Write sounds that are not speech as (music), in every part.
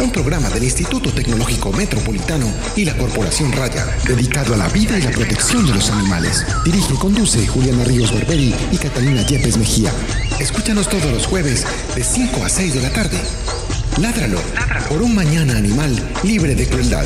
un programa del Instituto Tecnológico Metropolitano y la Corporación Raya, dedicado a la vida y la protección de los animales. Dirige y conduce Juliana Ríos Barberi y Catalina Yepes Mejía. Escúchanos todos los jueves de 5 a 6 de la tarde. Ládralo, por un mañana animal libre de crueldad.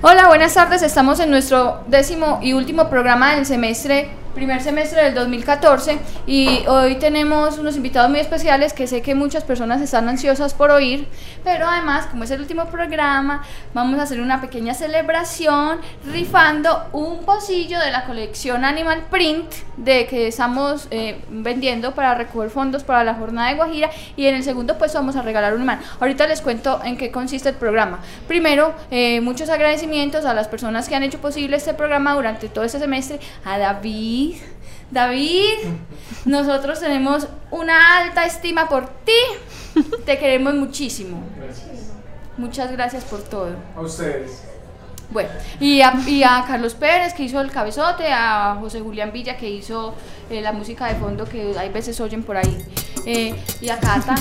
Hola, buenas tardes. Estamos en nuestro décimo y último programa del semestre primer semestre del 2014 y hoy tenemos unos invitados muy especiales que sé que muchas personas están ansiosas por oír, pero además como es el último programa vamos a hacer una pequeña celebración rifando un pocillo de la colección Animal Print de que estamos eh, vendiendo para recoger fondos para la jornada de Guajira y en el segundo pues vamos a regalar un imán. Ahorita les cuento en qué consiste el programa. Primero, eh, muchos agradecimientos a las personas que han hecho posible este programa durante todo este semestre, a David, David, nosotros tenemos una alta estima por ti. Te queremos muchísimo. Muchas gracias por todo. A ustedes. Bueno, y a, Carlos Pérez que hizo el cabezote, a José Julián Villa que hizo eh, la música de fondo que hay veces oyen por ahí, eh, y a Cata.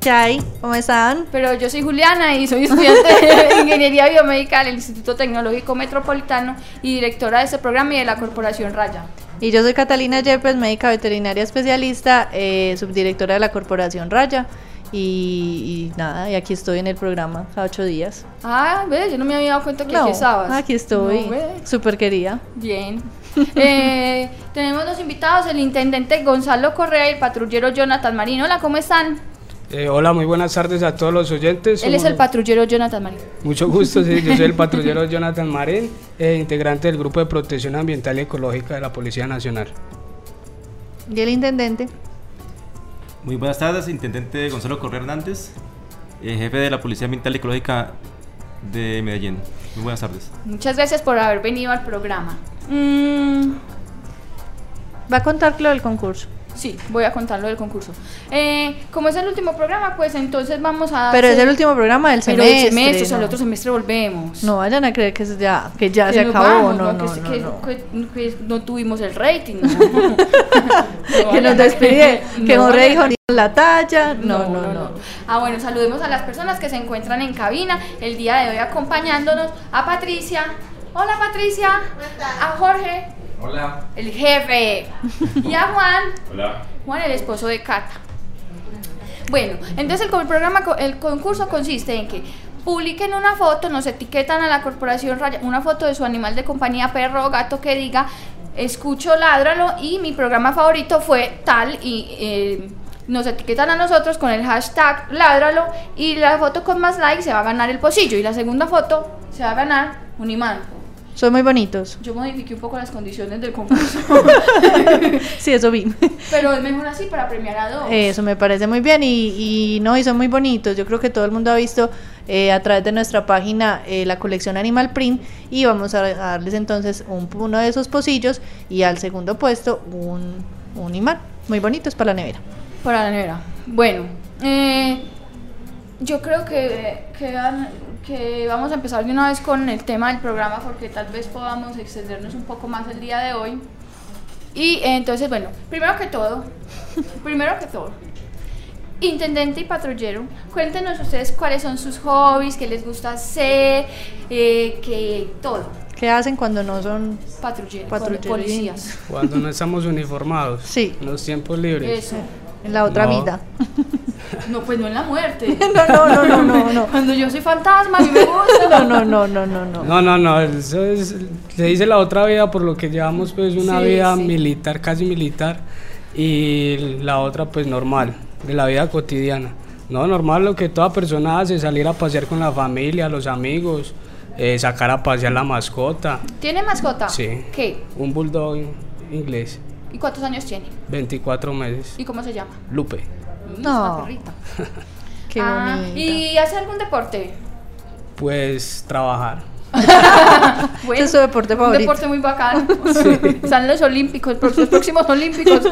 ¿Qué hay? ¿Cómo están? Pero yo soy Juliana y soy estudiante de (laughs) Ingeniería Biomédica del Instituto Tecnológico Metropolitano y directora de este programa y de la Corporación Raya. Y yo soy Catalina Yepes, médica veterinaria especialista, eh, subdirectora de la Corporación Raya. Y, nada, y aquí estoy en el programa cada ocho días. Ah, ve, yo no me había dado cuenta que aquí estabas. Aquí estoy, súper querida. Bien. (laughs) Eh, tenemos dos invitados, el intendente Gonzalo Correa y el patrullero Jonathan Marino. Hola, ¿cómo están? Eh, hola, muy buenas tardes a todos los oyentes. Él es el patrullero Jonathan Marín. Mucho gusto, sí, yo soy el (laughs) patrullero Jonathan Marín, eh, integrante del Grupo de Protección Ambiental y Ecológica de la Policía Nacional. ¿Y el intendente? Muy buenas tardes, intendente Gonzalo Correa Hernández, eh, jefe de la Policía Ambiental y Ecológica de Medellín. Muy buenas tardes. Muchas gracias por haber venido al programa. Mm. ¿Va a contar lo del concurso? Sí, voy a contar lo del concurso. Eh, como es el último programa, pues entonces vamos a. Pero es el último programa del semestre. Pero el semestre, o sea, el otro semestre volvemos. No vayan a creer que ya, que ya se acabó. no, no, que, no, tuvimos el rating. (laughs) que nos despide, que Jorge dijo ni la talla. No, no, no, Ah, bueno, saludemos a las personas que se encuentran en cabina el día de hoy acompañándonos. A Patricia. Hola Patricia. A Jorge. Hola. El jefe. (laughs) Y a Juan. Hola. Juan, el esposo de Cata. Bueno, entonces el, programa, el concurso consiste en que publiquen una foto, nos etiquetan a la corporación Raya, una foto de su animal de compañía, perro o gato que diga, escucho, ládralo y mi programa favorito fue tal y eh, nos etiquetan a nosotros con el hashtag ládralo y la foto con más likes se va a ganar el pocillo y la segunda foto se va a ganar un imán. Son muy bonitos. Yo modifiqué un poco las condiciones del concurso. (laughs) sí, eso vi. Pero es mejor así para premiar a dos. Eso me parece muy bien y, no, y son muy bonitos. Yo creo que todo el mundo ha visto eh, a través de nuestra página eh, la colección Animal Print y vamos a darles entonces un, uno de esos pocillos y al segundo puesto un, un imán. Muy bonitos para la nevera. Para la nevera. Bueno, eh, yo creo que, que que vamos a empezar de una vez con el tema del programa porque tal vez podamos extendernos un poco más el día de hoy. Y entonces, bueno, primero que todo, (laughs) primero que todo, intendente y patrullero, cuéntenos ustedes cuáles son sus hobbies, qué les gusta hacer, eh, que todo. ¿Qué hacen cuando no son patrulleros, patrulleros policías? Cuando no estamos uniformados. Sí. En los tiempos libres. Eso. En la otra vida. (laughs) No, pues no en la muerte. (laughs) no, no, no, no, no, (laughs) Cuando yo soy fantasma, a mí me gusta. No, no, no, no, no, no. No, no, no, eso es, se dice la otra vida por lo que llevamos pues una vida militar, casi militar, y la otra pues normal, de la vida cotidiana. No, normal lo que toda persona hace, salir a pasear con la familia, los amigos, eh, sacar a pasear la mascota. ¿Tiene mascota? Sí. ¿Qué? Un bulldog inglés. ¿Y cuántos años tiene? 24 meses. ¿Y cómo se llama? Lupe. No. (laughs) Qué ah, ¿Y hace algún deporte? Pues trabajar. (laughs) bueno, es su deporte favorito. Un deporte muy bacán. (laughs) Salen los olímpicos, los próximos olímpicos.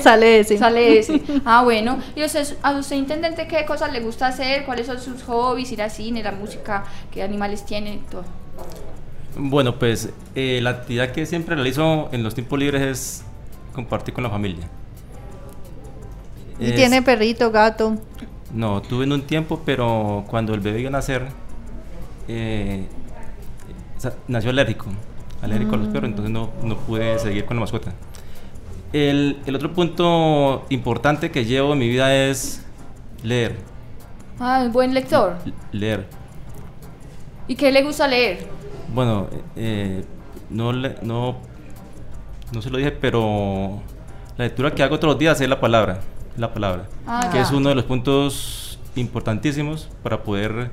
Sale ese. Sale ese. Ah, bueno. ¿Y usted, a usted, intendente, qué cosas le gusta hacer? ¿Cuáles son sus hobbies? Ir al cine, la música, qué animales tiene, todo. Bueno, pues eh, la actividad que siempre realizo en los tiempos libres es compartir con la familia. ¿Y tiene perrito, gato? No, tuve en un tiempo, pero cuando el bebé iba a nacer, eh, nació alérgico, alérgico a los perros, entonces no, no, pude seguir con la mascota. El, el, otro punto importante que llevo en mi vida es leer. Ah, buen lector. leer. ¿Y qué le gusta leer? Bueno, eh, no, no, no se lo dije, pero la lectura que hago todos los días es la palabra, la palabra, ah, que es uno de los puntos importantísimos para poder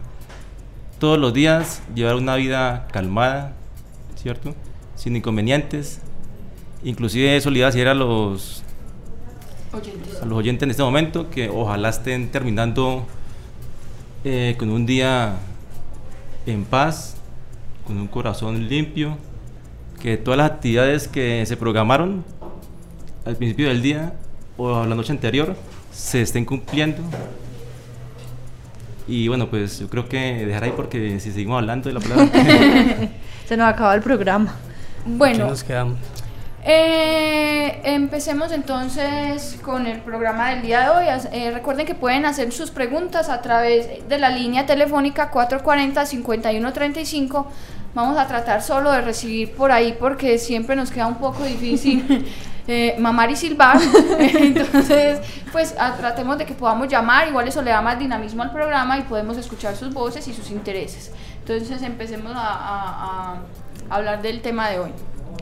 todos los días llevar una vida calmada, ¿cierto? Sin inconvenientes. Inclusive eso le iba a decir a los oyentes. a los oyentes en este momento que ojalá estén terminando eh, con un día en paz, con un corazón limpio, que todas las actividades que se programaron al principio del día o la noche anterior se estén cumpliendo. Y bueno, pues yo creo que dejar ahí porque si seguimos hablando de la palabra... (laughs) se nos acaba el programa. Bueno, nos quedamos? Eh, empecemos entonces con el programa del día de hoy. Eh, recuerden que pueden hacer sus preguntas a través de la línea telefónica 440-5135. Vamos a tratar solo de recibir por ahí porque siempre nos queda un poco difícil (laughs) eh, mamar y silbar. (laughs) entonces, pues tratemos de que podamos llamar. Igual eso le da más dinamismo al programa y podemos escuchar sus voces y sus intereses. Entonces empecemos a hablar del tema de hoy.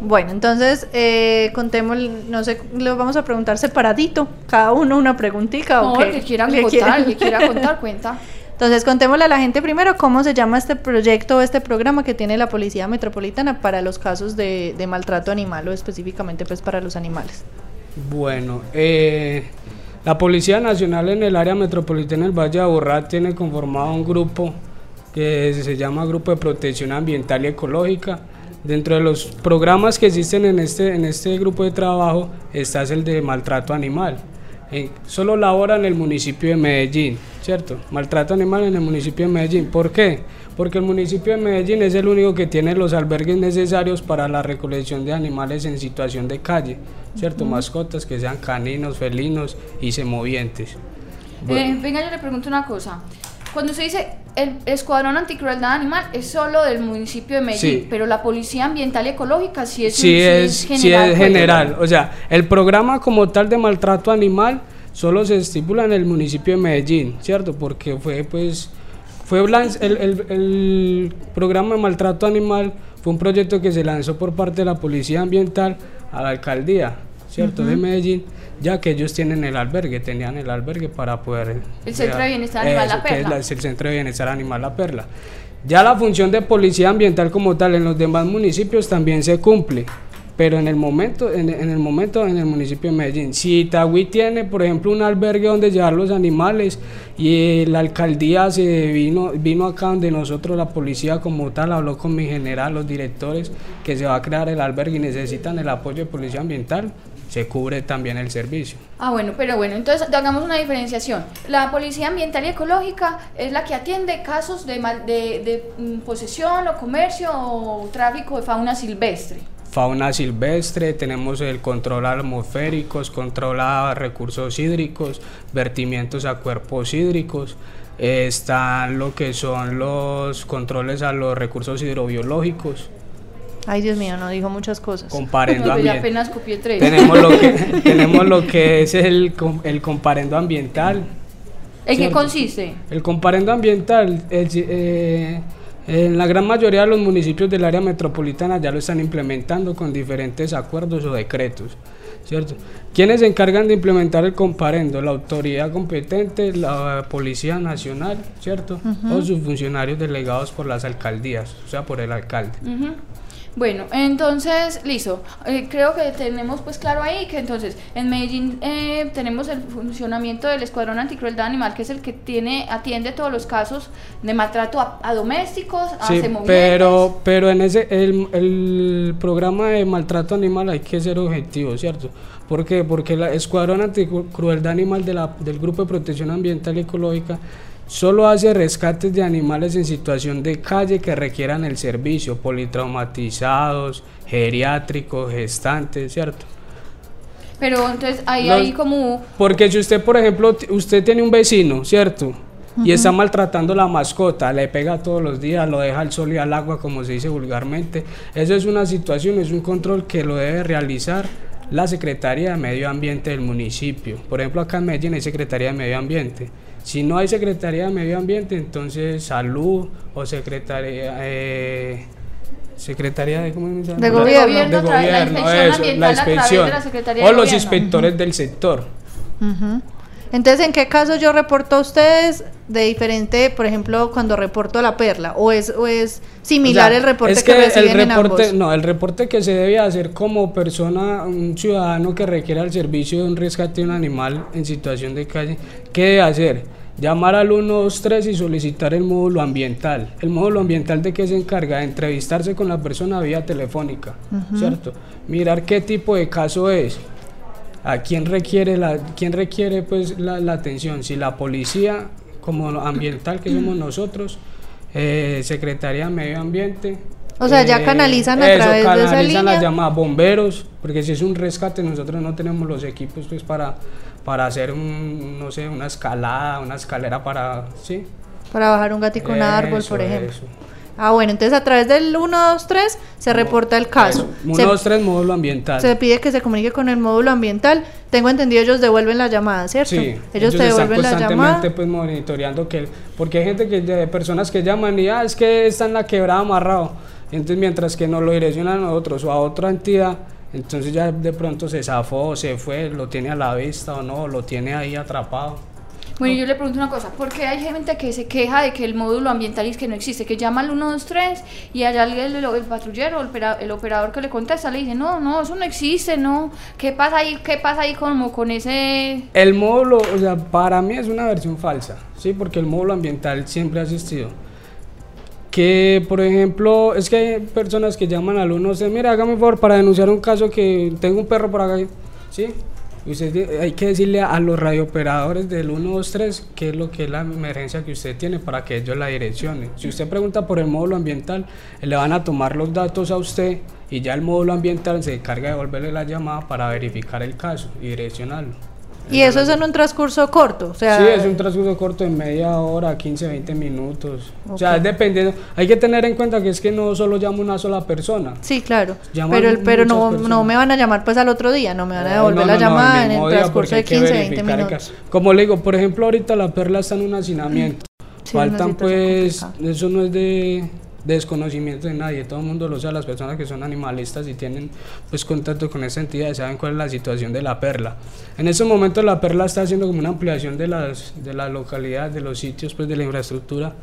Bueno, entonces eh, contemos, no sé, lo vamos a preguntar separadito, cada uno una preguntita. No, que quiera contar, que quiera contar, cuenta. (laughs) Entonces, contémosle a la gente primero cómo se llama este proyecto o este programa que tiene la Policía Metropolitana para los casos de, maltrato animal o específicamente pues para los animales. Bueno, eh, la Policía Nacional en el área metropolitana del Valle de Aburrá tiene conformado un grupo que se llama Grupo de Protección Ambiental y Ecológica Dentro de los programas que existen en este, en este grupo de trabajo está el de maltrato animal. Solo labora en el municipio de Medellín, ¿cierto? Maltrato animal en el municipio de Medellín. ¿Por qué? Porque el municipio de Medellín es el único que tiene los albergues necesarios para la recolección de animales en situación de calle, ¿cierto? Mascotas que sean caninos, felinos y semovientes. Eh, venga, yo le pregunto una cosa. Cuando se dice el Escuadrón Anticrueldad Animal es solo del municipio de Medellín, pero la Policía Ambiental y Ecológica sí es, sí es, general. Sí es pues, general. O sea, el programa como tal de maltrato animal solo se estipula en el municipio de Medellín, ¿cierto? Porque fue pues fue el, el, el, programa de maltrato animal fue un proyecto que se lanzó por parte de la Policía Ambiental a la alcaldía, ¿cierto? De Medellín ya que ellos tienen el albergue, tenían el albergue para poder... El Centro de Bienestar Animal La Perla. es el Centro de Bienestar Animal La Perla. Ya la función de policía ambiental como tal en los demás municipios también se cumple, pero en el momento, en, el momento en el municipio de Medellín, si Itagüí tiene, por ejemplo, un albergue donde llevar los animales y la alcaldía se vino, vino acá donde nosotros, la policía como tal, habló con mi general, los directores, que se va a crear el albergue y necesitan el apoyo de policía ambiental, se cubre también el servicio. Ah, bueno, pero bueno, entonces hagamos una diferenciación. La Policía Ambiental y Ecológica es la que atiende casos de, de, de mm, posesión o comercio o tráfico de fauna silvestre. Fauna silvestre, tenemos el control atmosféricos, control a recursos hídricos, vertimientos a cuerpos hídricos, están lo que son los controles a los recursos hidrobiológicos, Ay, Dios mío, no dijo muchas cosas. Comparendo no, ambiental. apenas copié tres. Tenemos lo que, (laughs) tenemos lo que es el, el comparendo ambiental. ¿En qué consiste? El comparendo ambiental, eh, en la gran mayoría de los municipios del área metropolitana ya lo están implementando con diferentes acuerdos o decretos. ¿Cierto? ¿Quiénes se encargan de implementar el comparendo? La autoridad competente, la Policía Nacional, ¿cierto? O sus funcionarios delegados por las alcaldías, o sea, por el alcalde. Bueno, entonces, listo. Eh, creo que tenemos pues claro ahí que entonces en Medellín eh, tenemos el funcionamiento del Escuadrón Anticrueldad Animal, que es el que tiene atiende todos los casos de maltrato a, domésticos, a sí, pero, pero en ese el, el, programa de maltrato animal hay que ser objetivo, ¿cierto? ¿Por qué? Porque el Escuadrón Anticrueldad Animal de la, del Grupo de Protección Ambiental y Ecológica Solo hace rescates de animales en situación de calle que requieran el servicio, politraumatizados, geriátricos, gestantes, ¿cierto? Pero entonces ahí hay como... Porque si usted, por ejemplo, usted tiene un vecino, ¿cierto? Y está maltratando la mascota, le pega todos los días, lo deja al sol y al agua, como se dice vulgarmente. Eso es una situación, es un control que lo debe realizar la Secretaría de Medio Ambiente del municipio. Por ejemplo, acá en Medellín hay Secretaría de Medio Ambiente. Si no hay Secretaría de Medio Ambiente, entonces Salud o Secretaría... Eh, Secretaría de, ¿cómo de Gobierno, de gobierno la inspección, o los inspectores del sector. Entonces, ¿en qué caso yo reporto a ustedes de diferente, por ejemplo, cuando reporto a la perla? ¿O es, o es similar el reporte que, reciben el reporte, en No, el reporte que se debe hacer como persona, un ciudadano que requiera el servicio de un rescate de un animal en situación de calle, ¿qué debe hacer? Llamar al 123 y solicitar el módulo ambiental. ¿El módulo ambiental de qué se encarga? De entrevistarse con la persona vía telefónica, ¿cierto? Mirar qué tipo de caso es a quién requiere la quién requiere pues la, atención si la policía como ambiental que somos nosotros eh, secretaría de medio ambiente o sea ya eh, canalizan a través de esa línea las llamadas bomberos porque si es un rescate nosotros no tenemos los equipos pues para para hacer un no sé una escalada una escalera para sí para bajar un gatico en un árbol por ejemplo Ah, bueno, entonces a través del 123 se reporta el caso. 123 módulo ambiental. Se pide que se comunique con el módulo ambiental. Tengo entendido ellos devuelven la llamada, ¿cierto? Sí, ellos, te devuelven la llamada. pues monitoreando que porque hay gente que de personas que llaman y ah, es que está en la quebrada amarrado. Entonces, mientras que nos lo direccionan a nosotros o a otra entidad, entonces ya de pronto se zafó, se fue, lo tiene a la vista o no, lo tiene ahí atrapado. Bueno, yo le pregunto una cosa, ¿por qué hay gente que se queja de que el módulo ambiental es que no existe? Que llama al 123 y allá el, el, patrullero, el, operador que le contesta le dice, no, no, eso no existe, no. ¿Qué pasa ahí, qué pasa ahí como con ese...? El módulo, o sea, para mí es una versión falsa, ¿sí? Porque el módulo ambiental siempre ha existido. Que, por ejemplo, es que hay personas que llaman al 123, mira, hágame favor para denunciar un caso que tengo un perro por acá, ¿sí? Usted, hay que decirle a los radiooperadores del 123 qué es lo que es la emergencia que usted tiene para que ellos la direccionen. Si usted pregunta por el módulo ambiental, le van a tomar los datos a usted y ya el módulo ambiental se encarga de devolverle la llamada para verificar el caso y direccionarlo. ¿Y eso es en un transcurso corto? O sea, sí, es un transcurso corto de media hora, 15, 20 minutos. O sea, dependiendo. Hay que tener en cuenta que es que no solo llama una sola persona. Sí, claro. pero el, pero no, no me van a llamar pues al otro día, no me van a devolver la llamada en el transcurso de 15, 20 minutos. Como le digo, por ejemplo, ahorita la perla está en un hacinamiento. Faltan pues, eso no es de desconocimiento de nadie, todo el mundo lo sabe, las personas que son animalistas y tienen pues contacto con esa entidad saben cuál es la situación de la perla. En ese momento la perla está haciendo como una ampliación de las, de la localidad, de los sitios, pues de la infraestructura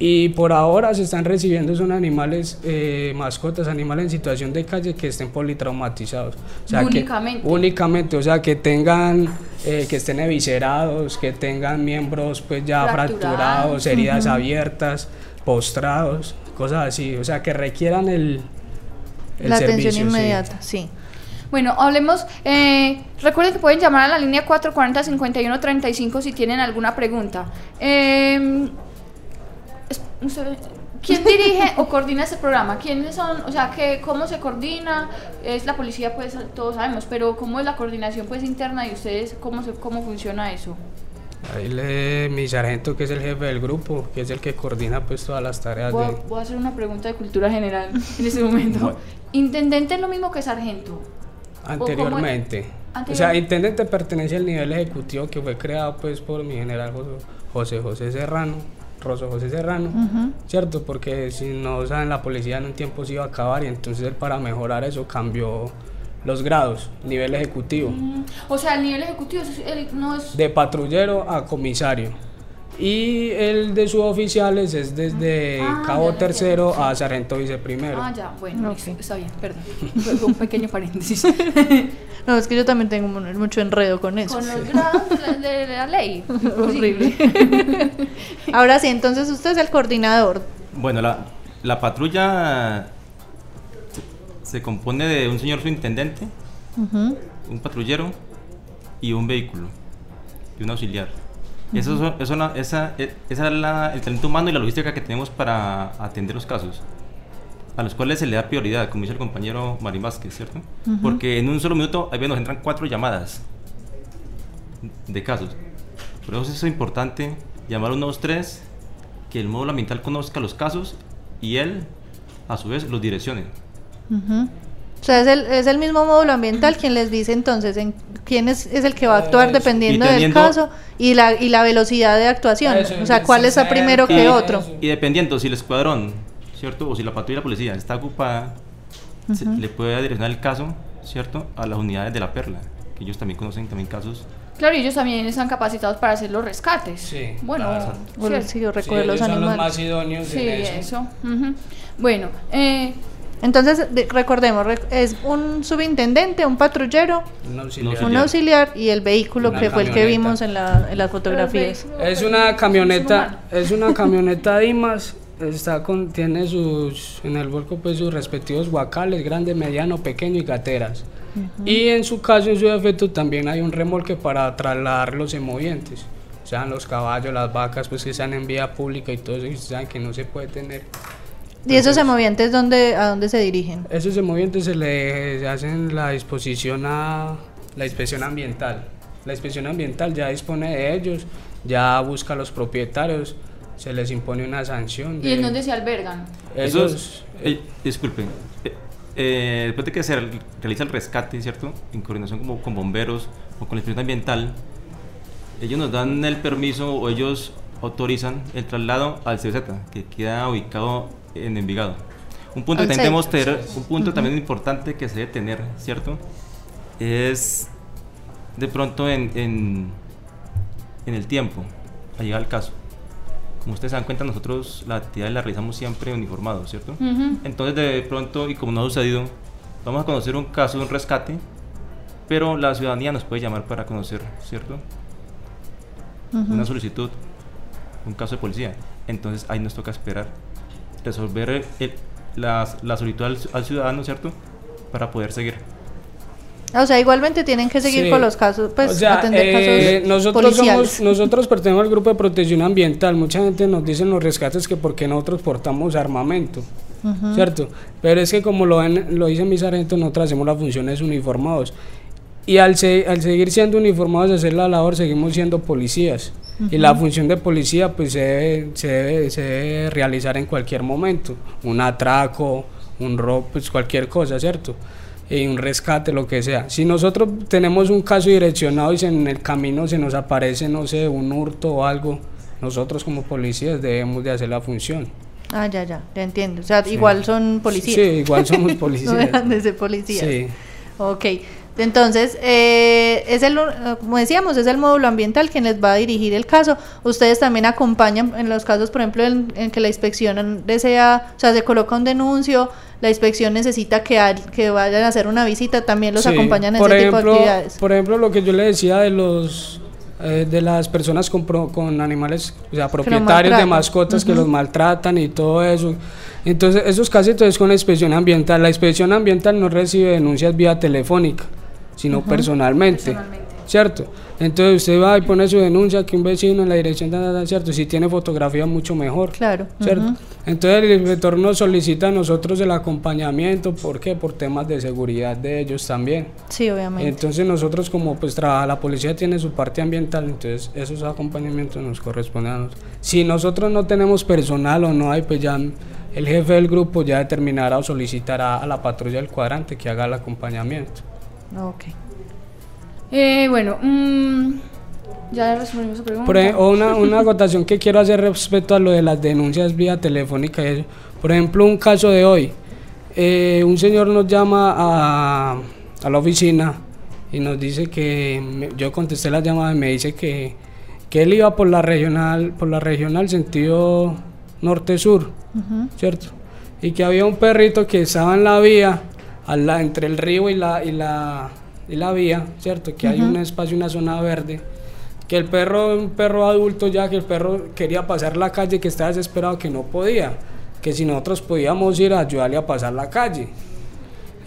y por ahora se están recibiendo son animales, eh, mascotas, animales en situación de calle que estén politraumatizados. O sea, únicamente. Que, únicamente, o sea, que tengan, eh, que estén eviscerados, que tengan miembros pues ya fracturados, heridas abiertas postrados, cosas así, o sea, que requieran el, la atención inmediata, sí. Bueno, hablemos, eh, recuerden que pueden llamar a la línea 440-5135 si tienen alguna pregunta. Eh, ¿Quién dirige o coordina este programa? ¿Quiénes son? O sea, que, ¿cómo se coordina? Es la policía, pues todos sabemos, pero ¿cómo es la coordinación pues interna de ustedes? ¿Cómo, se, cómo funciona eso? Ahí le, mi sargento, que es el jefe del grupo, que es el que coordina pues todas las tareas. Voy, voy a hacer una pregunta de cultura general en este momento. ¿Intendente es lo mismo que sargento? Anteriormente. O sea, intendente pertenece al nivel ejecutivo que fue creado pues por mi general José José Serrano, Rosso José Serrano, ¿cierto? Porque si no saben, la policía en un tiempo se iba a acabar y entonces para mejorar eso cambió los grados, nivel ejecutivo. Mm, o sea, el nivel ejecutivo no es... De patrullero a comisario. Y el de suboficiales es desde ah, cabo tercero a sargento viceprimero. Ah, ya, bueno, está bien, perdón. (laughs) un pequeño paréntesis. (laughs) no, es que yo también tengo mucho enredo con eso. Con los grados de, la ley. (laughs) Horrible. Ahora sí, entonces usted es el coordinador. Bueno, la, la patrulla se compone de un señor subintendente, un patrullero y un vehículo y un auxiliar. eso, eso, esa, e, esa, es la, el talento humano y la logística que tenemos para atender los casos. a los cuales se le da prioridad, como dice el compañero Marín Vázquez, ¿cierto? Porque en un solo minuto ahí nos entran cuatro llamadas de casos. Por eso es importante llamar a un 3 que el módulo ambiental conozca los casos y él, a su vez, los direccione. O sea, es el, es el mismo módulo ambiental quien les dice entonces en quién es, es el que va a actuar dependiendo del caso y la, y la velocidad de actuación. o sea, cuál está primero que otro. Y dependiendo si el escuadrón, ¿cierto? O si la patrulla de la policía está ocupada, le puede direccionar el caso, ¿cierto? A las unidades de la perla, que ellos también conocen también casos Claro, y ellos también están capacitados para hacer los rescates. Sí. Bueno, claro. sí, yo recuerdo los son animales. los más idóneos sí, eso. eso. Bueno, eh, entonces, recordemos, es un subintendente, un patrullero, un auxiliar, un auxiliar y el vehículo que fue el que vimos en, la, en las fotografías. Es una camioneta, es una camioneta Dimas, está con, tiene sus, en el vuelco pues sus respectivos guacales, grande, mediano, pequeño y gateras. Y en su caso, en su defecto, también hay un remolque para trasladar los emovientes. O sea, los caballos, las vacas, pues que están en vía pública y todo eso, y saben que no se puede tener ¿Y esos emovientes dónde, a dónde se dirigen? Esos emovientes se le hacen la disposición a la inspección ambiental. La inspección ambiental ya dispone de ellos, ya busca a los propietarios, se les impone una sanción. ¿Y en dónde se albergan? Esos, eh, disculpen, eh, eh, después de que se realiza el rescate, ¿cierto? En coordinación como, con bomberos o con la inspección ambiental, ellos nos dan el permiso o ellos autorizan el traslado al CZ, que queda ubicado en Envigado. Un punto, que también, tener, un punto también importante que se debe tener, ¿cierto? Es de pronto en, en, en el tiempo, a llegar al caso. Como ustedes se dan cuenta, nosotros la actividad la realizamos siempre uniformados, ¿cierto? Entonces, de pronto, y como no ha sucedido, vamos a conocer un caso de un rescate, pero la ciudadanía nos puede llamar para conocer, ¿cierto? Una solicitud, un caso de policía. Entonces, ahí nos toca esperar resolver la, la, solicitud al, ciudadano, ¿cierto? Para poder seguir. O sea, igualmente tienen que seguir con los casos, pues atender eh, casos nosotros somos, nosotros pertenecemos al grupo de protección ambiental. Mucha gente nos dice en los rescates que porque nosotros portamos armamento, ¿cierto? Pero es que como lo, ven, lo dice mi sargento, nosotros hacemos las funciones uniformados. Y al, al seguir siendo uniformados hacer la labor, seguimos siendo policías. Y la función de policía pues se debe, se debe, se debe realizar en cualquier momento, un atraco, un robo, pues cualquier cosa, ¿cierto? Y un rescate, lo que sea. Si nosotros tenemos un caso direccionado y en el camino se nos aparece, no sé, un hurto o algo, nosotros como policías debemos de hacer la función. Ah, ya, ya, te entiendo. O sea, igual son policías. Sí, igual somos (laughs) policías. no dejan de ser policías. Sí. Ok. Entonces, eh, es el, como decíamos, es el módulo ambiental quien les va a dirigir el caso. Ustedes también acompañan en los casos, por ejemplo, en, que la inspección desea, o sea, se coloca un denuncio, la inspección necesita que, que vayan a hacer una visita, también los acompañan en ese tipo de actividades. Por ejemplo, lo que yo le decía de los eh, de las personas con, con animales, o sea, propietarios de mascotas que los maltratan y todo eso. Entonces, esos casos es con la inspección ambiental. La inspección ambiental no recibe denuncias vía telefónica sino personalmente, ¿cierto? Entonces usted va y pone su denuncia que un vecino en la dirección, de ¿cierto? Si tiene fotografía, mucho mejor, claro, ¿cierto? Entonces el inspector nos solicita a nosotros el acompañamiento, ¿por qué? Por temas de seguridad de ellos también. Sí, obviamente. Entonces nosotros como pues trabaja, la policía tiene su parte ambiental, entonces esos acompañamientos nos corresponden a nosotros. Si nosotros no tenemos personal o no hay, pues ya el jefe del grupo ya determinará o solicitará a la patrulla del cuadrante que haga el acompañamiento. Ok. Eh, bueno, mm, ya respondimos su pregunta. Por una, una acotación que quiero hacer respecto a lo de las denuncias vía telefónica. Por ejemplo, un caso de hoy. Eh, un señor nos llama a, a, la oficina y nos dice que yo contesté la llamada y me dice que, que él iba por la regional, por la regional sentido norte-sur, ¿cierto? Y que había un perrito que estaba en la vía entre el río y la, y la, y la vía, ¿cierto? Que hay un espacio, una zona verde. Que el perro, un perro adulto ya, que el perro quería pasar la calle, que estaba desesperado, que no podía. Que si nosotros podíamos ir a ayudarle a pasar la calle.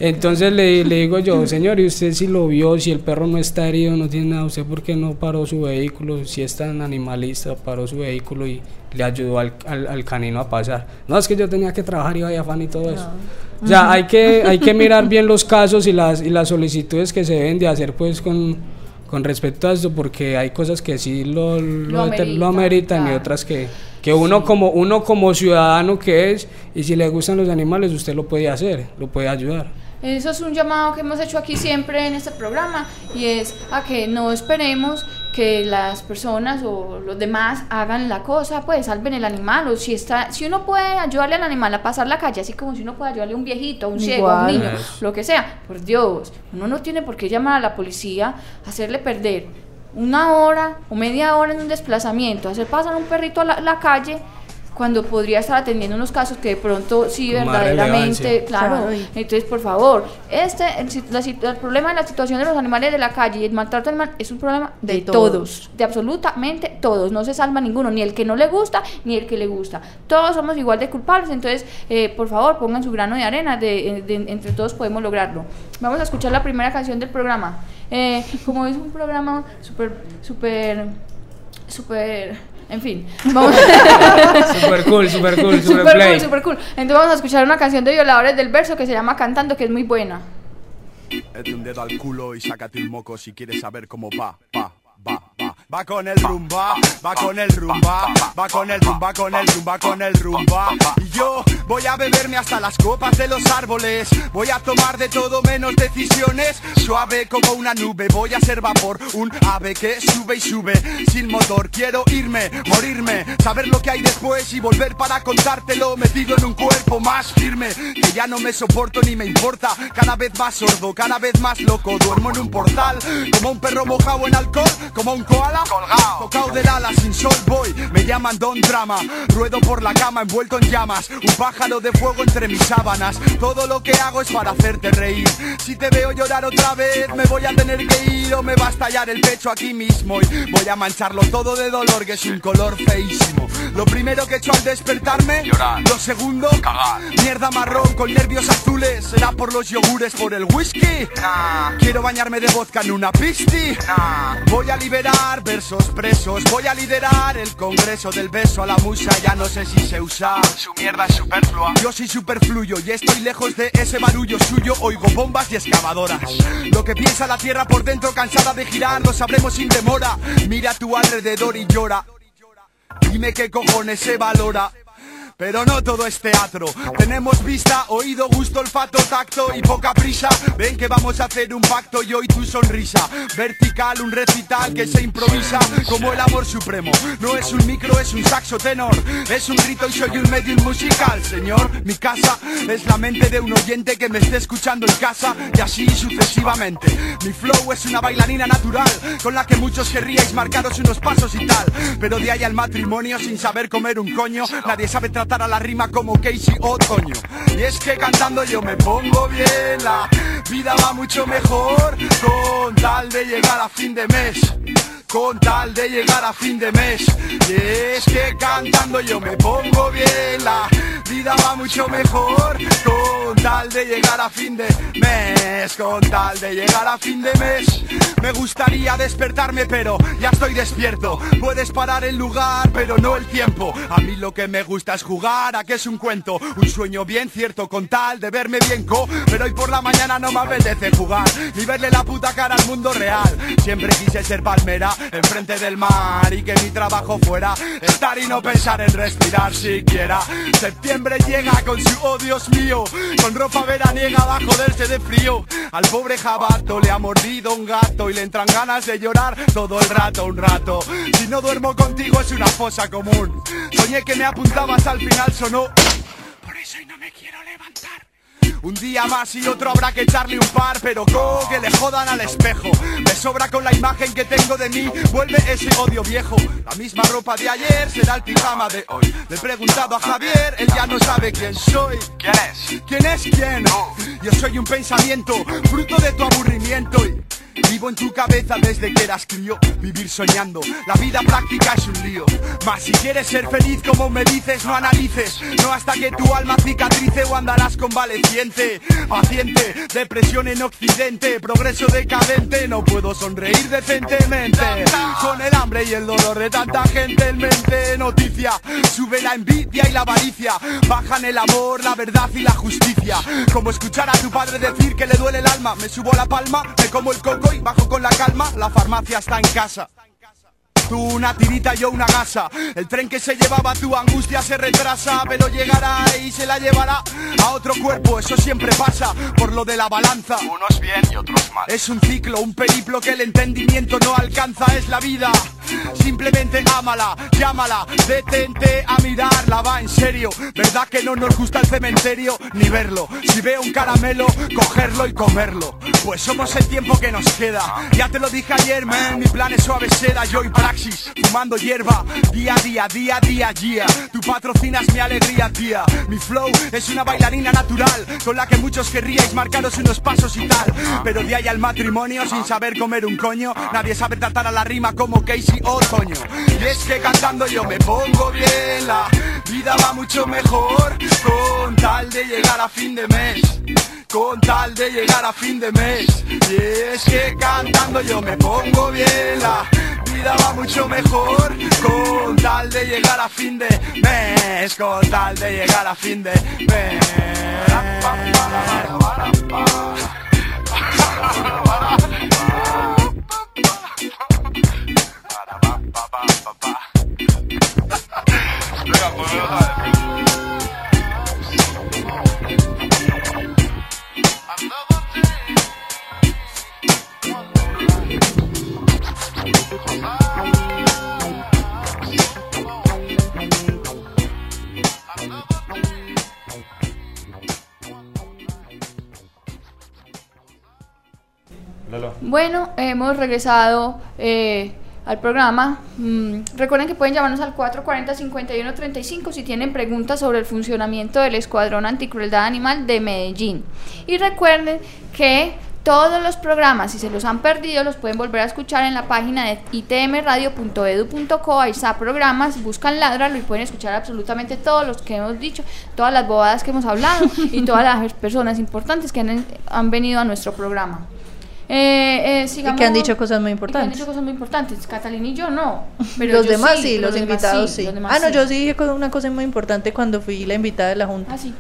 Entonces le, le, digo yo, (laughs) señor, ¿y usted si lo vio? Si el perro no está herido, no tiene nada, ¿usted por qué no paró su vehículo? Si es tan animalista, paró su vehículo y le ayudó al, al, canino a pasar. No, es que yo tenía que trabajar y vaya afán y todo eso. O sea, hay que, hay que mirar bien los (laughs) casos y las, y las solicitudes que se deben de hacer pues con, con respecto a esto, porque hay cosas que sí lo, lo, lo ameritan, y otras que, que uno, como, uno como ciudadano que es, y si le gustan los animales, usted lo puede hacer, lo puede ayudar. Eso es un llamado que hemos hecho aquí siempre en este programa y es a que no esperemos que las personas o los demás hagan la cosa, pues salven el animal o si está si uno puede ayudarle al animal a pasar la calle, así como si uno puede ayudarle a un viejito, a un ciego, a un niño, lo que sea, por Dios, uno no tiene por qué llamar a la policía, hacerle perder una hora o media hora en un desplazamiento, hacer pasar un perrito a la calle cuando podría estar atendiendo unos casos que de pronto sí verdaderamente, claro, entonces por favor, este el, problema de la situación de los animales de la calle y el maltrato animal es un problema de, todos. de absolutamente todos, no se salva ninguno, ni el que no le gusta ni el que le gusta, todos somos igual de culpables, entonces eh, por favor pongan su grano de arena, de, entre todos podemos lograrlo. Vamos a escuchar la primera canción del programa, eh, como es un programa súper, súper, súper en fin, vamos. (laughs) super cool, super cool, super, super cool, super cool. Entonces vamos a escuchar una canción de Violadores del Verso que se llama Cantando, que es muy buena. Mete un dedo al culo y sácate un moco si quieres saber cómo va, va, va, con el rumba, va con el rumba, va con el rumba, con el rumba, con el rumba. Y yo voy a beberme hasta las copas de los árboles. Voy a tomar de todo menos decisiones. Suave como una nube, voy a ser vapor. Un ave que sube y sube sin motor. Quiero irme, morirme, saber lo que hay después y volver para contártelo. Metido en un cuerpo más firme, que ya no me soporto ni me importa. Cada vez más sordo, cada vez más loco. Duermo en un portal, como un perro mojado en alcohol, como un koala colgado. Tocado del ala sin sol voy, me llaman Don Drama. Ruedo por la cama envuelto en llamas, un pájaro de fuego entre mis sábanas. Todo lo que hago es para hacerte reír. Si te veo llorar otra vez, me voy a tener que ir o me va a estallar el pecho aquí mismo. Y voy a mancharlo todo de dolor, que es un color feísimo. Lo primero que he hecho al despertarme, llorar. Lo segundo, cagar. Mierda marrón con nervios azules. ¿Será por los yogures, por el whisky? Quiero bañarme de vodka en una pisti. Voy a liberar versos presos Voy a liderar el congreso del beso a la musa Ya no sé si se usa Su mierda es superflua Yo soy superfluyo y estoy lejos de ese barullo suyo Oigo bombas y excavadoras Lo que piensa la tierra por dentro cansada de girar Lo sabremos sin demora Mira a tu alrededor y llora Dime qué cojones se valora pero no todo es teatro. Tenemos vista, oído, gusto, olfato, tacto y poca prisa. Ven que vamos a hacer un pacto yo y tu sonrisa. Vertical, un recital que se improvisa como el amor supremo. No es un micro, es un saxo tenor. Es un grito y soy un medium musical, señor. Mi casa es la mente de un oyente que me esté escuchando en casa y así sucesivamente. Mi flow es una bailarina natural con la que muchos querríais marcaros unos pasos y tal. Pero de ahí al matrimonio sin saber comer un coño, nadie sabe tratar a la rima como Casey Otoño. Y es que cantando yo me pongo bien, la vida va mucho mejor con tal de llegar a fin de mes con tal de llegar a fin de mes. Y es que cantando yo me pongo bien, la vida va mucho mejor con tal de llegar a fin de mes, con tal de llegar a fin de mes. Me gustaría despertarme, pero ya estoy despierto. Puedes parar el lugar, pero no el tiempo. A mí lo que me gusta es jugar, a que es un cuento, un sueño bien cierto, con tal de verme bien co. Pero hoy por la mañana no me apetece jugar, ni verle la puta cara al mundo real. Siempre quise ser palmera, enfrente del mar, y que mi trabajo fuera estar y no pensar en respirar siquiera. Septiembre llega con su oh Dios mío, con ropa veraniega va a joderse de frío. Al pobre jabato le ha mordido un gato y le entran ganas de llorar todo el rato, un rato. Si no duermo contigo es una fosa común. Soñé que me apuntabas al final sonó. Por eso hoy no me quiero levantar. Un día más y otro habrá que echarle un par Pero co que le jodan al espejo. Me sobra con la imagen que tengo de mí Vuelve ese odio viejo. La misma ropa de ayer será el pijama de hoy. Le he preguntado a Javier, él ya no sabe quién soy. ¿Quién es? ¿Quién es quién? Yo soy un pensamiento, fruto de tu aburrimiento y Vivo en tu cabeza desde que eras crío, vivir soñando. La vida práctica es un lío. Mas si quieres ser feliz como me dices, no analices. No hasta que tu alma cicatrice o andarás convaleciente. Paciente, depresión en occidente, progreso decadente. No puedo sonreír decentemente. Con el hambre y el dolor de tanta gente en mente. Noticia, sube la envidia y la avaricia. Bajan el amor, la verdad y la justicia. Como escuchar a tu padre decir que le duele el alma. Me subo la palma, me como el coco y bajo con la calma. La farmacia está en casa. Tú una tirita, yo una gasa. El tren que se llevaba tu angustia se retrasa, pero llegará y se la llevará a otro cuerpo. Eso siempre pasa por lo de la balanza. Unos bien y otros mal. Es un ciclo, un periplo que el entendimiento no alcanza. Es la vida. Simplemente ámala, llámala, detente a mirarla, va en serio. ¿Verdad que no nos gusta el cementerio ni verlo? Si veo un caramelo, cogerlo y comerlo. Pues somos el tiempo que nos queda. Ya te lo dije ayer, man, mi plan es suave seda, yo y praxis, fumando hierba, día a día, día día, día. Tú patrocinas mi alegría, tía. Mi flow es una bailarina natural, con la que muchos querríais marcaros unos pasos y tal. Pero de ahí al matrimonio, sin saber comer un coño, nadie sabe tratar a la rima como Casey Otoño. Y es que cantando yo me pongo bien, la vida va mucho mejor, con tal de llegar a fin de mes con tal de llegar a fin de mes. Y es que cantando yo me pongo bien, la vida va mucho mejor, con tal de llegar a fin de mes, con tal de llegar a fin de mes. Bueno, hemos regresado eh, al programa. Mm, recuerden que pueden llamarnos al 440-5135 si tienen preguntas sobre el funcionamiento del Escuadrón Anticrueldad Animal de Medellín. Y recuerden que todos los programas, si se los han perdido, los pueden volver a escuchar en la página de itmradio.edu.co. Ahí está programas, buscan Ladralo y pueden escuchar absolutamente todos los que hemos dicho, todas las bobadas que hemos hablado y todas las (laughs) personas importantes que han, han venido a nuestro programa. Eh, eh, Y que han dicho cosas muy y que han importantes. dicho cosas muy importantes. Catalina y yo no. Pero los yo demás sí, los, invitados sí. los Ah, no, sí. yo sí dije una cosa muy importante cuando fui la invitada de la junta. Ah, sí.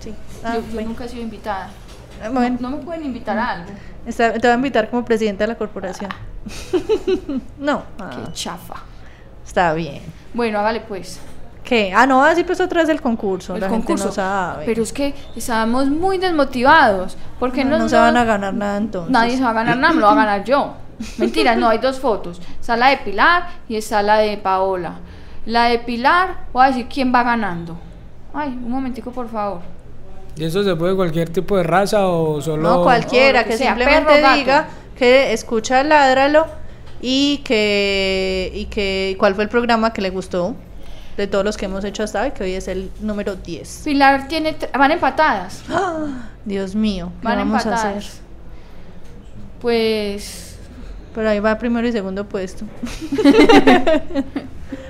Sí. Ah, yo, yo bueno. nunca he sido invitada. Ah, bueno. No me pueden invitar a algo. Está- te voy a invitar como presidenta de la corporación. (laughs) no, ah, Qué chafa. está bien. Bueno, hágale pues. ¿Qué? Ah, no, así pues otra vez el concurso. el la concurso. gente no sabe. Pero es que estábamos muy desmotivados. Porque no, no, no se van a ganar nada entonces. Nadie se va a ganar nada, me lo va a ganar yo. Mentira, no, hay dos fotos. Está la de Pilar y está la de Paola. La de Pilar, voy a decir quién va ganando. Ay, un momentico, por favor. ¿Y eso se puede cualquier tipo de raza o solo.? No, cualquiera, o que que sea, simplemente perro, diga que escucha Ládralo y que, y que cuál fue el programa que le gustó de todos los que hemos hecho hasta hoy, que hoy es el número 10. Pilar tiene. Van empatadas. ¡Ah! (gasps) Dios mío, ¿qué Van vamos a empatadas. hacer? Pues. Pero ahí va primero y segundo puesto. (laughs)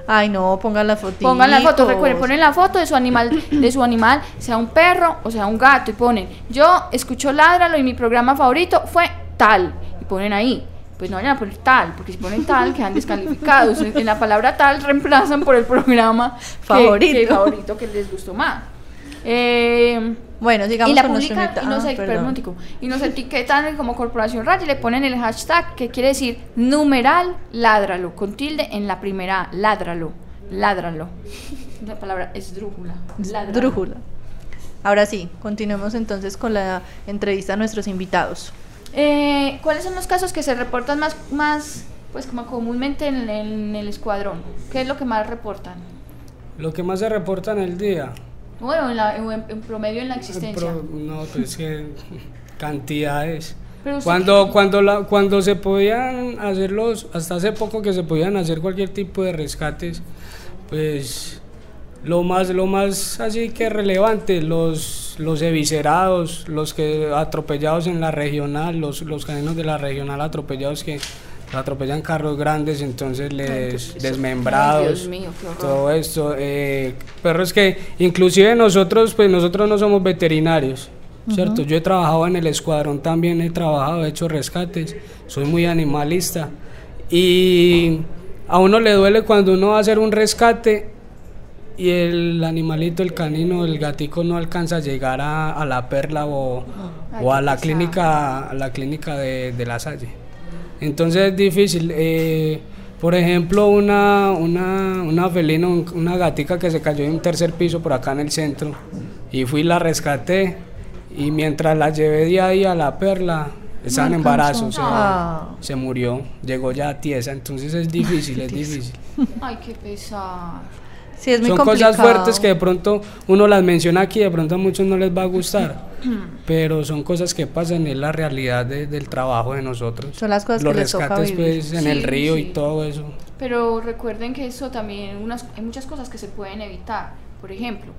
Ay, no, pongan la foto. Pongan la foto, recuerden, ponen la foto de su animal, de su animal, sea un perro o sea un gato, y ponen, yo escucho Ládralo y mi programa favorito fue tal, y ponen ahí. Pues no vayan a poner tal, porque si ponen tal quedan descalificados. En la palabra tal reemplazan por el programa que- Favorito. que, favorito que les gustó más. Eh, Bueno, sigamos y la con publican y nos, Ah, perdón. y nos etiquetan como Corporación Raya y le ponen el hashtag que quiere decir numeral ládralo, con tilde en la primera ládralo, ládralo. La palabra es drújula. ládralo. Drújula. Ahora sí, continuemos entonces con la entrevista a nuestros invitados. Eh, ¿Cuáles son los casos que se reportan más, más pues como comúnmente en, en el escuadrón? ¿Qué es lo que más reportan? Lo que más se reporta en el día. Bueno, en, la- en- en promedio en la existencia. pro- no, pues que cantidades. Pero Cuando, cuando, la, cuando se podían hacer los, hasta hace poco que se podían hacer cualquier tipo de rescates, pues lo más, lo más así que relevante, los, los eviscerados, los que atropellados en la regional, los, los caninos de la regional atropellados que atropellan carros grandes, entonces les desmembrados, todo esto. Eh, perros que inclusive nosotros, pues nosotros no somos veterinarios, ¿cierto? Yo he trabajado en el escuadrón también, he trabajado, he hecho rescates, soy muy animalista y a uno le duele cuando uno va a hacer un rescate y el animalito, el canino, el gatico no alcanza a llegar a, la perla o, o a la clínica, a la clínica de, de la Salle. Entonces es difícil. Eh, por ejemplo, una, una, una felina, una gatica que se cayó en un tercer piso por acá en el centro y fui y la rescaté y mientras la llevé de ahí a la perla, estaba en embarazo, ah. se, murió, llegó ya tiesa, entonces es difícil, es difícil. (laughs) Ay, qué pesar. Son cosas fuertes que de pronto uno las menciona aquí, de pronto a muchos no les va a gustar, (clears throat) pero son cosas que pasan, es la realidad del trabajo de nosotros. Son las cosas Los que les rescates toca pues en el río y todo eso. Pero recuerden que eso también, unas, hay muchas cosas que se pueden evitar. Por ejemplo,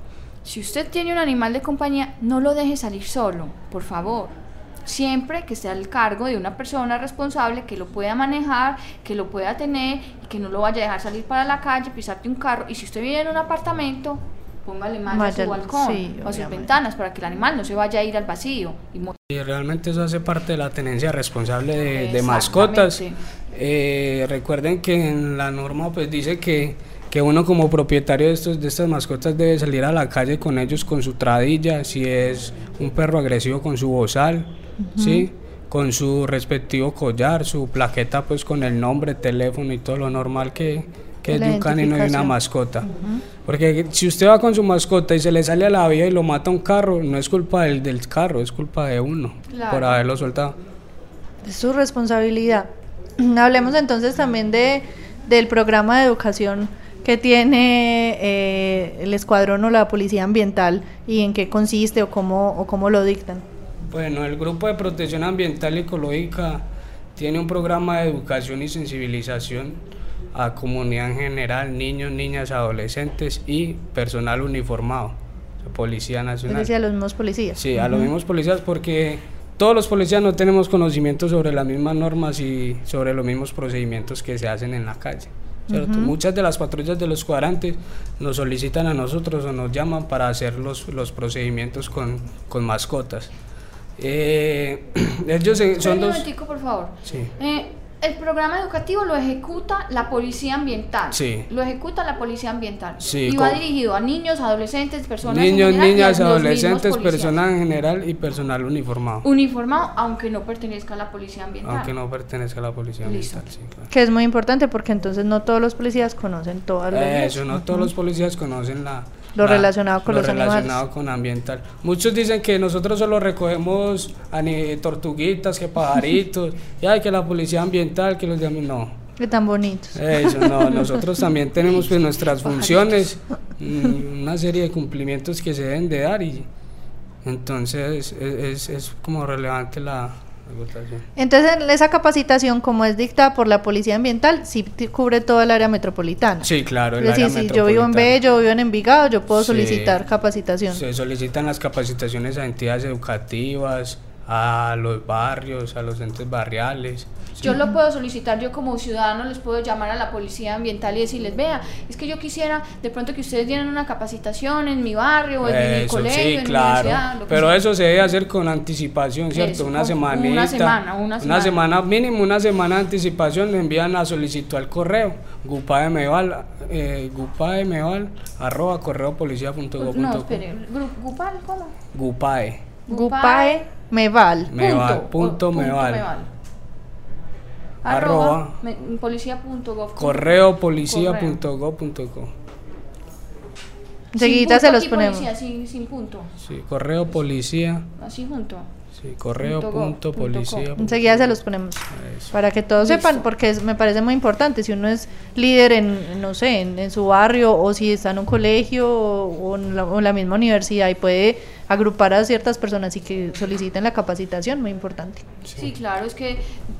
si usted tiene un animal de compañía, no lo deje salir solo, por favor siempre que esté al cargo de una persona responsable que lo pueda manejar, que lo pueda tener y que no lo vaya a dejar salir para la calle, pisarte un carro. Y si usted vive en un apartamento, póngale más a su balcón o a sus ventanas para que el animal no se vaya a ir al vacío. Y, realmente eso hace parte de la tenencia responsable de, mascotas. Eh, recuerden que en la norma pues dice que que uno como propietario de, estos, de estas mascotas debe salir a la calle con ellos con su tradilla, si es un perro agresivo con su bozal, ¿sí? con su respectivo collar, su plaqueta pues con el nombre, teléfono y todo lo normal que, que es de un canino y una mascota. Porque si usted va con su mascota y se le sale a la vía y lo mata un carro, no es culpa del, del carro, es culpa de uno por haberlo soltado. Es su responsabilidad. (clears throat) Hablemos entonces también de, del programa de educación que tiene eh, el escuadrón o la policía ambiental y en qué consiste o cómo, o cómo lo dictan. Bueno, el Grupo de Protección Ambiental y Ecológica tiene un programa de educación y sensibilización a comunidad en general, niños, niñas, adolescentes y personal uniformado, Policía Nacional. Es decir, a los mismos policías. Sí, a los mismos policías porque todos los policías no tenemos conocimiento sobre las mismas normas y sobre los mismos procedimientos que se hacen en la calle. Muchas de las patrullas de los cuadrantes nos solicitan a nosotros o nos llaman para hacer los, los procedimientos con, con mascotas. Eh, (clears throat) ellos son dos... Un por favor. Eh, el programa educativo lo ejecuta la policía ambiental. Sí. Lo ejecuta la policía ambiental. Sí, y va dirigido a niños, adolescentes, personas Niños, en general, niñas, adolescentes, personal en general y personal uniformado. Uniformado, aunque no pertenezca a la policía ambiental. Aunque no pertenezca a la policía ambiental, sí, Que es muy importante porque entonces no todos los policías conocen todas las Eso, no todos los policías conocen la lo relacionado con lo los relacionado con ambiental. Muchos dicen que nosotros solo recogemos tortuguitas, que pajaritos, (laughs) y hay que la policía ambiental, que los de no. Que tan bonitos. Eso, no, (laughs) nosotros también tenemos pues nuestras funciones, (laughs) mm, una serie de cumplimientos que se deben de dar y entonces es, es como relevante la, entonces, esa capacitación, como es dictada por la Policía Ambiental, sí cubre toda el área metropolitana. Sí, claro. es decir, si yo vivo en Bello, vivo en Envigado, yo puedo solicitar capacitación. Se solicitan las capacitaciones a entidades educativas, a los barrios, a los entes barriales. Yo lo puedo solicitar, yo como ciudadano les puedo llamar a la policía ambiental y decirles, vea, es que yo quisiera de pronto que ustedes dieran una capacitación en mi barrio o en mi colegio, en claro. mi universidad. Pero eso se debe hacer con anticipación, ¿cierto? una semanita. Una semana, una semana. Una semana mínimo, una semana de anticipación, le envían la solicitud al correo, gupaemeval, eh, gupaemeval, arroba correo policía punto No, espere, ¿Gupal cómo? Gupae. Gupae meval. Meval, punto, meval arroba, policía.gov. Correo policía.gov.co. Enseguida se los ponemos. Policía, sin, sin punto. Sí, correo policía. Así junto. Sí, correo punto, policía. Enseguida se los ponemos. Para que todos sepan, porque me parece muy importante. Si uno es líder en, no sé, en, su barrio o si está en un colegio o, en la, misma universidad y puede agrupar a ciertas personas y que soliciten la capacitación, muy importante. Sí. claro, es que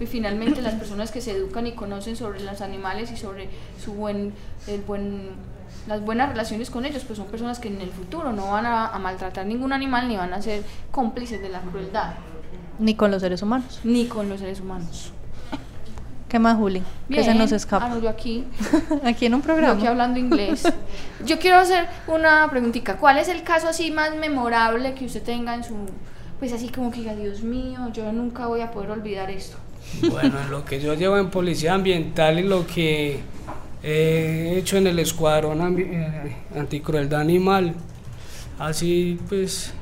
finalmente las personas que se educan y conocen sobre los animales y sobre su buen, el buen las buenas relaciones con ellos, pues son personas que en el futuro no van a, a maltratar ningún animal ni van a ser cómplices de la crueldad. Ni con los seres humanos. Ni con los seres humanos. ¿Qué más, Juli? Que se nos escapa. Ah, no, yo aquí. (laughs) aquí en un programa. Yo aquí hablando inglés. yo quiero hacer una preguntita. ¿Cuál es el caso así más memorable que usted tenga en su... Pues así como que diga, Dios mío, yo nunca voy a poder olvidar esto. Bueno, lo que yo llevo en policía ambiental y lo que he hecho en el escuadrón eh, anticrueldad animal, así pues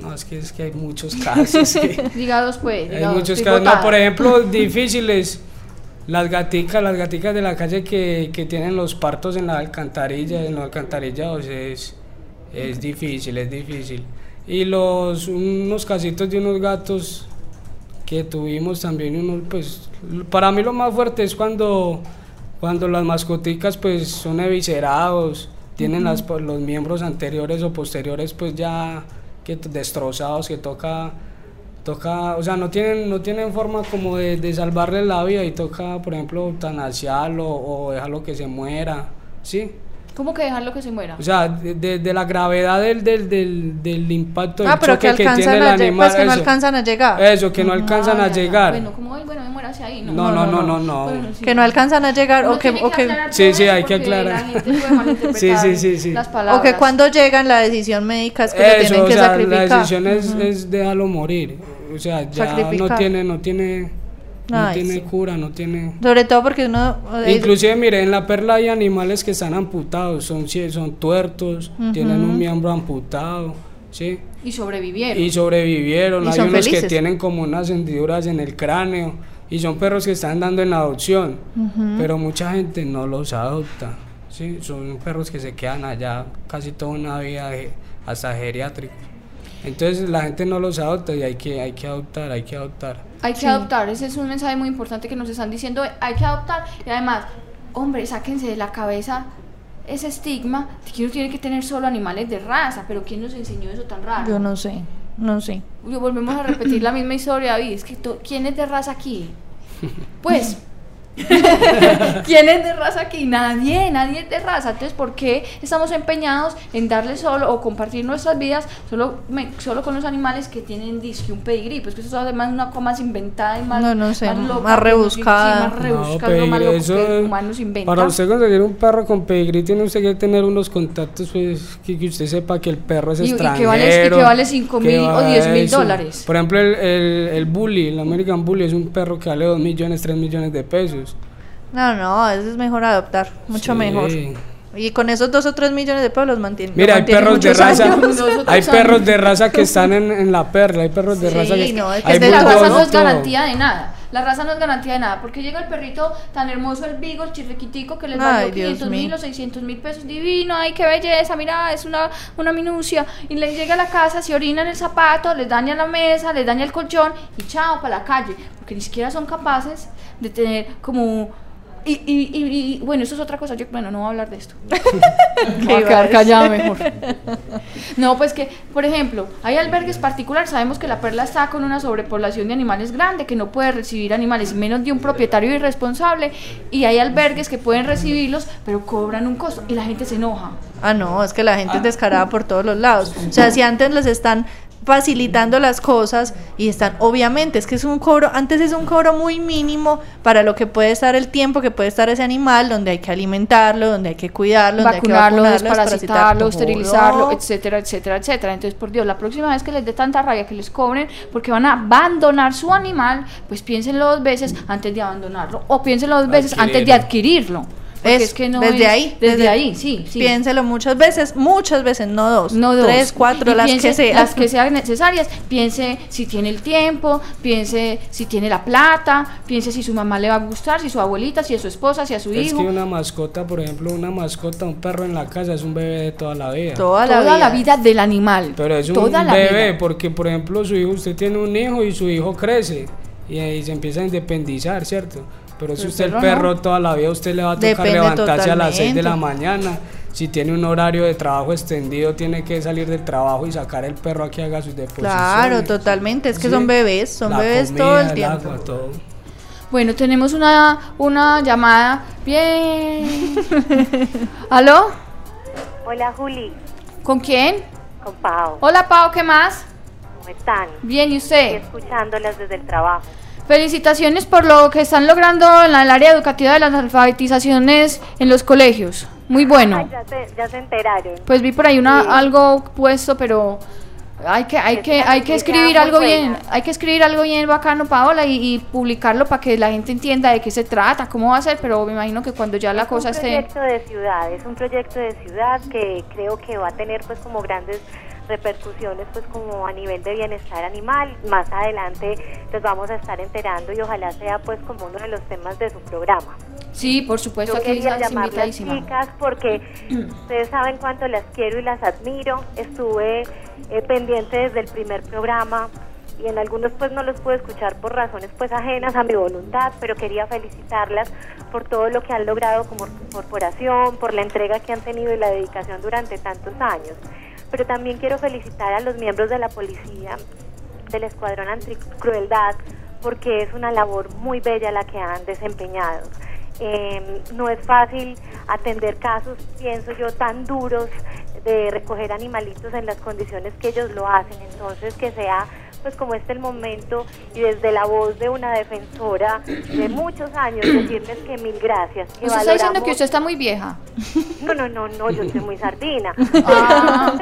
no, es que, es que hay muchos (laughs) casos. (laughs) Digados pues. hay muchos casos. No, por ejemplo, (laughs) difíciles. Las gaticas, las gaticas de la calle que, que tienen los partos en la alcantarilla, en los alcantarillados, es, es difícil, es difícil. Y los, unos casitos de unos gatos que tuvimos también, unos, pues, para mí lo más fuerte es cuando, cuando las mascoticas pues son eviscerados, tienen las, los miembros anteriores o posteriores pues ya que destrozados, que toca, toca, o sea, no tienen, no tienen forma como de, de salvarle la vida y toca, por ejemplo, eutanasiarlo o dejarlo que se muera, ¿sí? ¿Cómo que dejarlo que se muera? O sea, de, de, la gravedad del, del, del, del impacto ah, del choque que, tiene el animal. Pues que no alcanzan a llegar. Eso, que no alcanzan a llegar. Bueno, como hoy, bueno, me muero hacia ahí. No, no, no, no. no, Que no alcanzan a llegar o que... O que sí, sí, hay que aclarar. (laughs) sí, sí, sí, sí. Las palabras. O que cuando llegan la decisión médica es que lo tienen que o sea, sacrificar. La decisión es, es déjalo morir. O sea, ya no tiene, no tiene no tiene cura, no tiene... Sobre todo porque uno... Inclusive, mire, en la perla hay animales que están amputados, son, son tuertos, tienen un miembro amputado, ¿sí? Y sobrevivieron. Y sobrevivieron, hay unos que tienen como unas hendiduras en el cráneo, y son perros que están dando en adopción, pero mucha gente no los adopta, ¿sí? Son perros que se quedan allá casi toda una vida, hasta geriátrico. Entonces la gente no los adopta y hay que, hay que adoptar, hay que adoptar. Hay que adoptar, ese es un mensaje muy importante que nos están diciendo, hay que adoptar y además, hombre, sáquense de la cabeza ese estigma de que uno tiene que tener solo animales de raza, pero ¿quién nos enseñó eso tan raro? Yo no sé, no sé. volvemos a repetir la misma historia, David, es que ¿quién es de raza aquí? (laughs) Pues (laughs) ¿Quién es de raza aquí? Nadie, nadie es de raza. Entonces, ¿por qué estamos empeñados en darle solo o compartir nuestras vidas solo, solo con los animales que tienen disque un pedigrí? Pues que eso es además una cosa más inventada y más, no, no sé, más, rebuscada. más rebuscada, más que humanos inventan. Para usted conseguir un perro con pedigrí tiene usted que tener unos contactos pues, que, usted sepa que el perro es extranjero. Y que vale, y que vale 5 mil o 10 mil dólares. Por ejemplo, el, el, el Bully, el American Bully es un perro que vale 2 millones, 3 millones de pesos. No, no, eso es mejor adoptar, mucho mejor. Y con esos dos o tres millones de perros los mantienen. Mira, hay perros de raza, (laughs) hay perros de raza que están en, en, la perla, hay perros de raza que, no, es que la raza no es garantía de nada. La raza no es garantía de nada, porque llega el perrito tan hermoso, el Beagle, chirriquitico, que les vale 500 mil o 600 mil pesos, divino, ay, qué belleza, mira, es una, una minucia. Y le llega a la casa, se orina en el zapato, les daña la mesa, les daña el colchón y chao, para la calle, porque ni siquiera son capaces de tener como y, y, y, bueno, eso es otra cosa. Yo, bueno, no voy a hablar de esto. (laughs) (laughs) voy a quedar callada mejor. no, pues que, por ejemplo, hay albergues particulares. Sabemos que la perla está con una sobrepoblación de animales grande, que no puede recibir animales menos de un propietario irresponsable. Y hay albergues que pueden recibirlos, pero cobran un costo. Y la gente se enoja. Ah, no, es que la gente es descarada por todos los lados. O sea, si antes les están facilitando las cosas y están, obviamente, es que es un cobro, antes es un cobro muy mínimo para lo que puede estar el tiempo que puede estar ese animal, donde hay que alimentarlo, donde hay que cuidarlo, vacunarlo, donde hay que desparasitarlo, esterilizarlo, etcétera, etcétera, etcétera. Entonces, por Dios, la próxima vez que les dé tanta rabia que les cobren porque van a abandonar su animal, pues piénsenlo dos veces antes de abandonarlo o piénsenlo dos veces antes de adquirirlo. Es, que no desde ahí. Desde, ahí, sí, sí. Piénselo muchas veces, muchas veces, no dos. No dos. Tres, cuatro, las que sean. Las que sean necesarias. Piense si tiene el tiempo, piense si tiene la plata, piense si su mamá le va a gustar, si su abuelita, si es su esposa, si a su hijo. Es que una mascota, por ejemplo, una mascota, un perro en la casa es un bebé de toda la vida. Toda la, vida. del animal. Pero es un bebé, porque por ejemplo, su hijo, usted tiene un hijo y su hijo crece y, ahí se empieza a independizar, ¿cierto? Pero si usted el perro toda la vida, usted le va a tocar levantarse a las 6 de la mañana. Si tiene un horario de trabajo extendido, tiene que salir del trabajo y sacar el perro a que haga sus deposiciones. Claro, totalmente. Es que son bebés, son bebés todo el tiempo. todo. Bueno, tenemos una, una llamada. Bien. (laughs) ¿Aló? Hola, Juli. ¿Con quién? Con Pau. Hola, Pau, ¿qué más? ¿Cómo están? Bien, ¿y usted? Estoy escuchándolas desde el trabajo. Felicitaciones por lo que están logrando en el área educativa de las alfabetizaciones en los colegios. Muy bueno. ya, se, ya se enteraron. Pues vi por ahí una, algo puesto, pero hay que, hay que, hay que escribir algo bien, hay que escribir algo bien bacano, Paola, y, publicarlo para que la gente entienda de qué se trata, cómo va a ser, pero me imagino que cuando ya la cosa esté... Es un proyecto de ciudad, es un proyecto de ciudad que creo que va a tener pues como grandes repercusiones pues como a nivel de bienestar animal. Más adelante los vamos a estar enterando y ojalá sea pues como uno de los temas de su programa. Sí, por supuesto Yo quería llamarlas chicas porque (clears throat) ustedes saben cuánto las quiero y las admiro. Estuve eh, pendiente desde el primer programa y en algunos pues no los pude escuchar por razones pues ajenas a mi voluntad, pero quería felicitarlas por todo lo que han logrado como corporación, por la entrega que han tenido y la dedicación durante tantos años pero también quiero felicitar a los miembros de la policía del Escuadrón Anticrueldad porque es una labor muy bella la que han desempeñado. Em, no es fácil atender casos, pienso yo, tan duros de recoger animalitos en las condiciones que ellos lo hacen. Entonces, que sea pues como este el momento y desde la voz de una defensora de muchos años decirles que mil gracias. Que ¿Usted está diciendo que usted está muy vieja? No, no, no, no, yo soy muy sardina. Ah.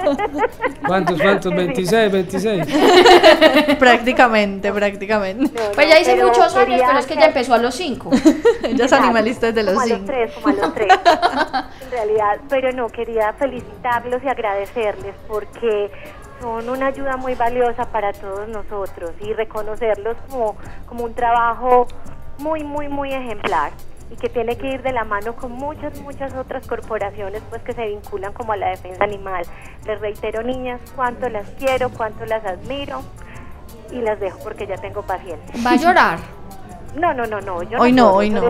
¿Cuántos, cuántos? 26, 26. (laughs) prácticamente, prácticamente. pues ya hice muchos años, pero es que ya empezó a los 5. (laughs) ya es animalista desde los 5. Como a los 3, como a los 3. (laughs) en realidad, pero no, quería felicitarlos y agradecerles porque son una ayuda muy valiosa para todos nosotros y reconocerlos como, como un trabajo muy, muy, muy ejemplar y que tiene que ir de la mano con muchas, muchas otras corporaciones pues que se vinculan como a la defensa animal. Les reitero, niñas, cuánto las quiero, cuánto las admiro y las dejo porque ya tengo paciencia. ¿Va a llorar? No, no, no, no. Yo hoy no, hoy no.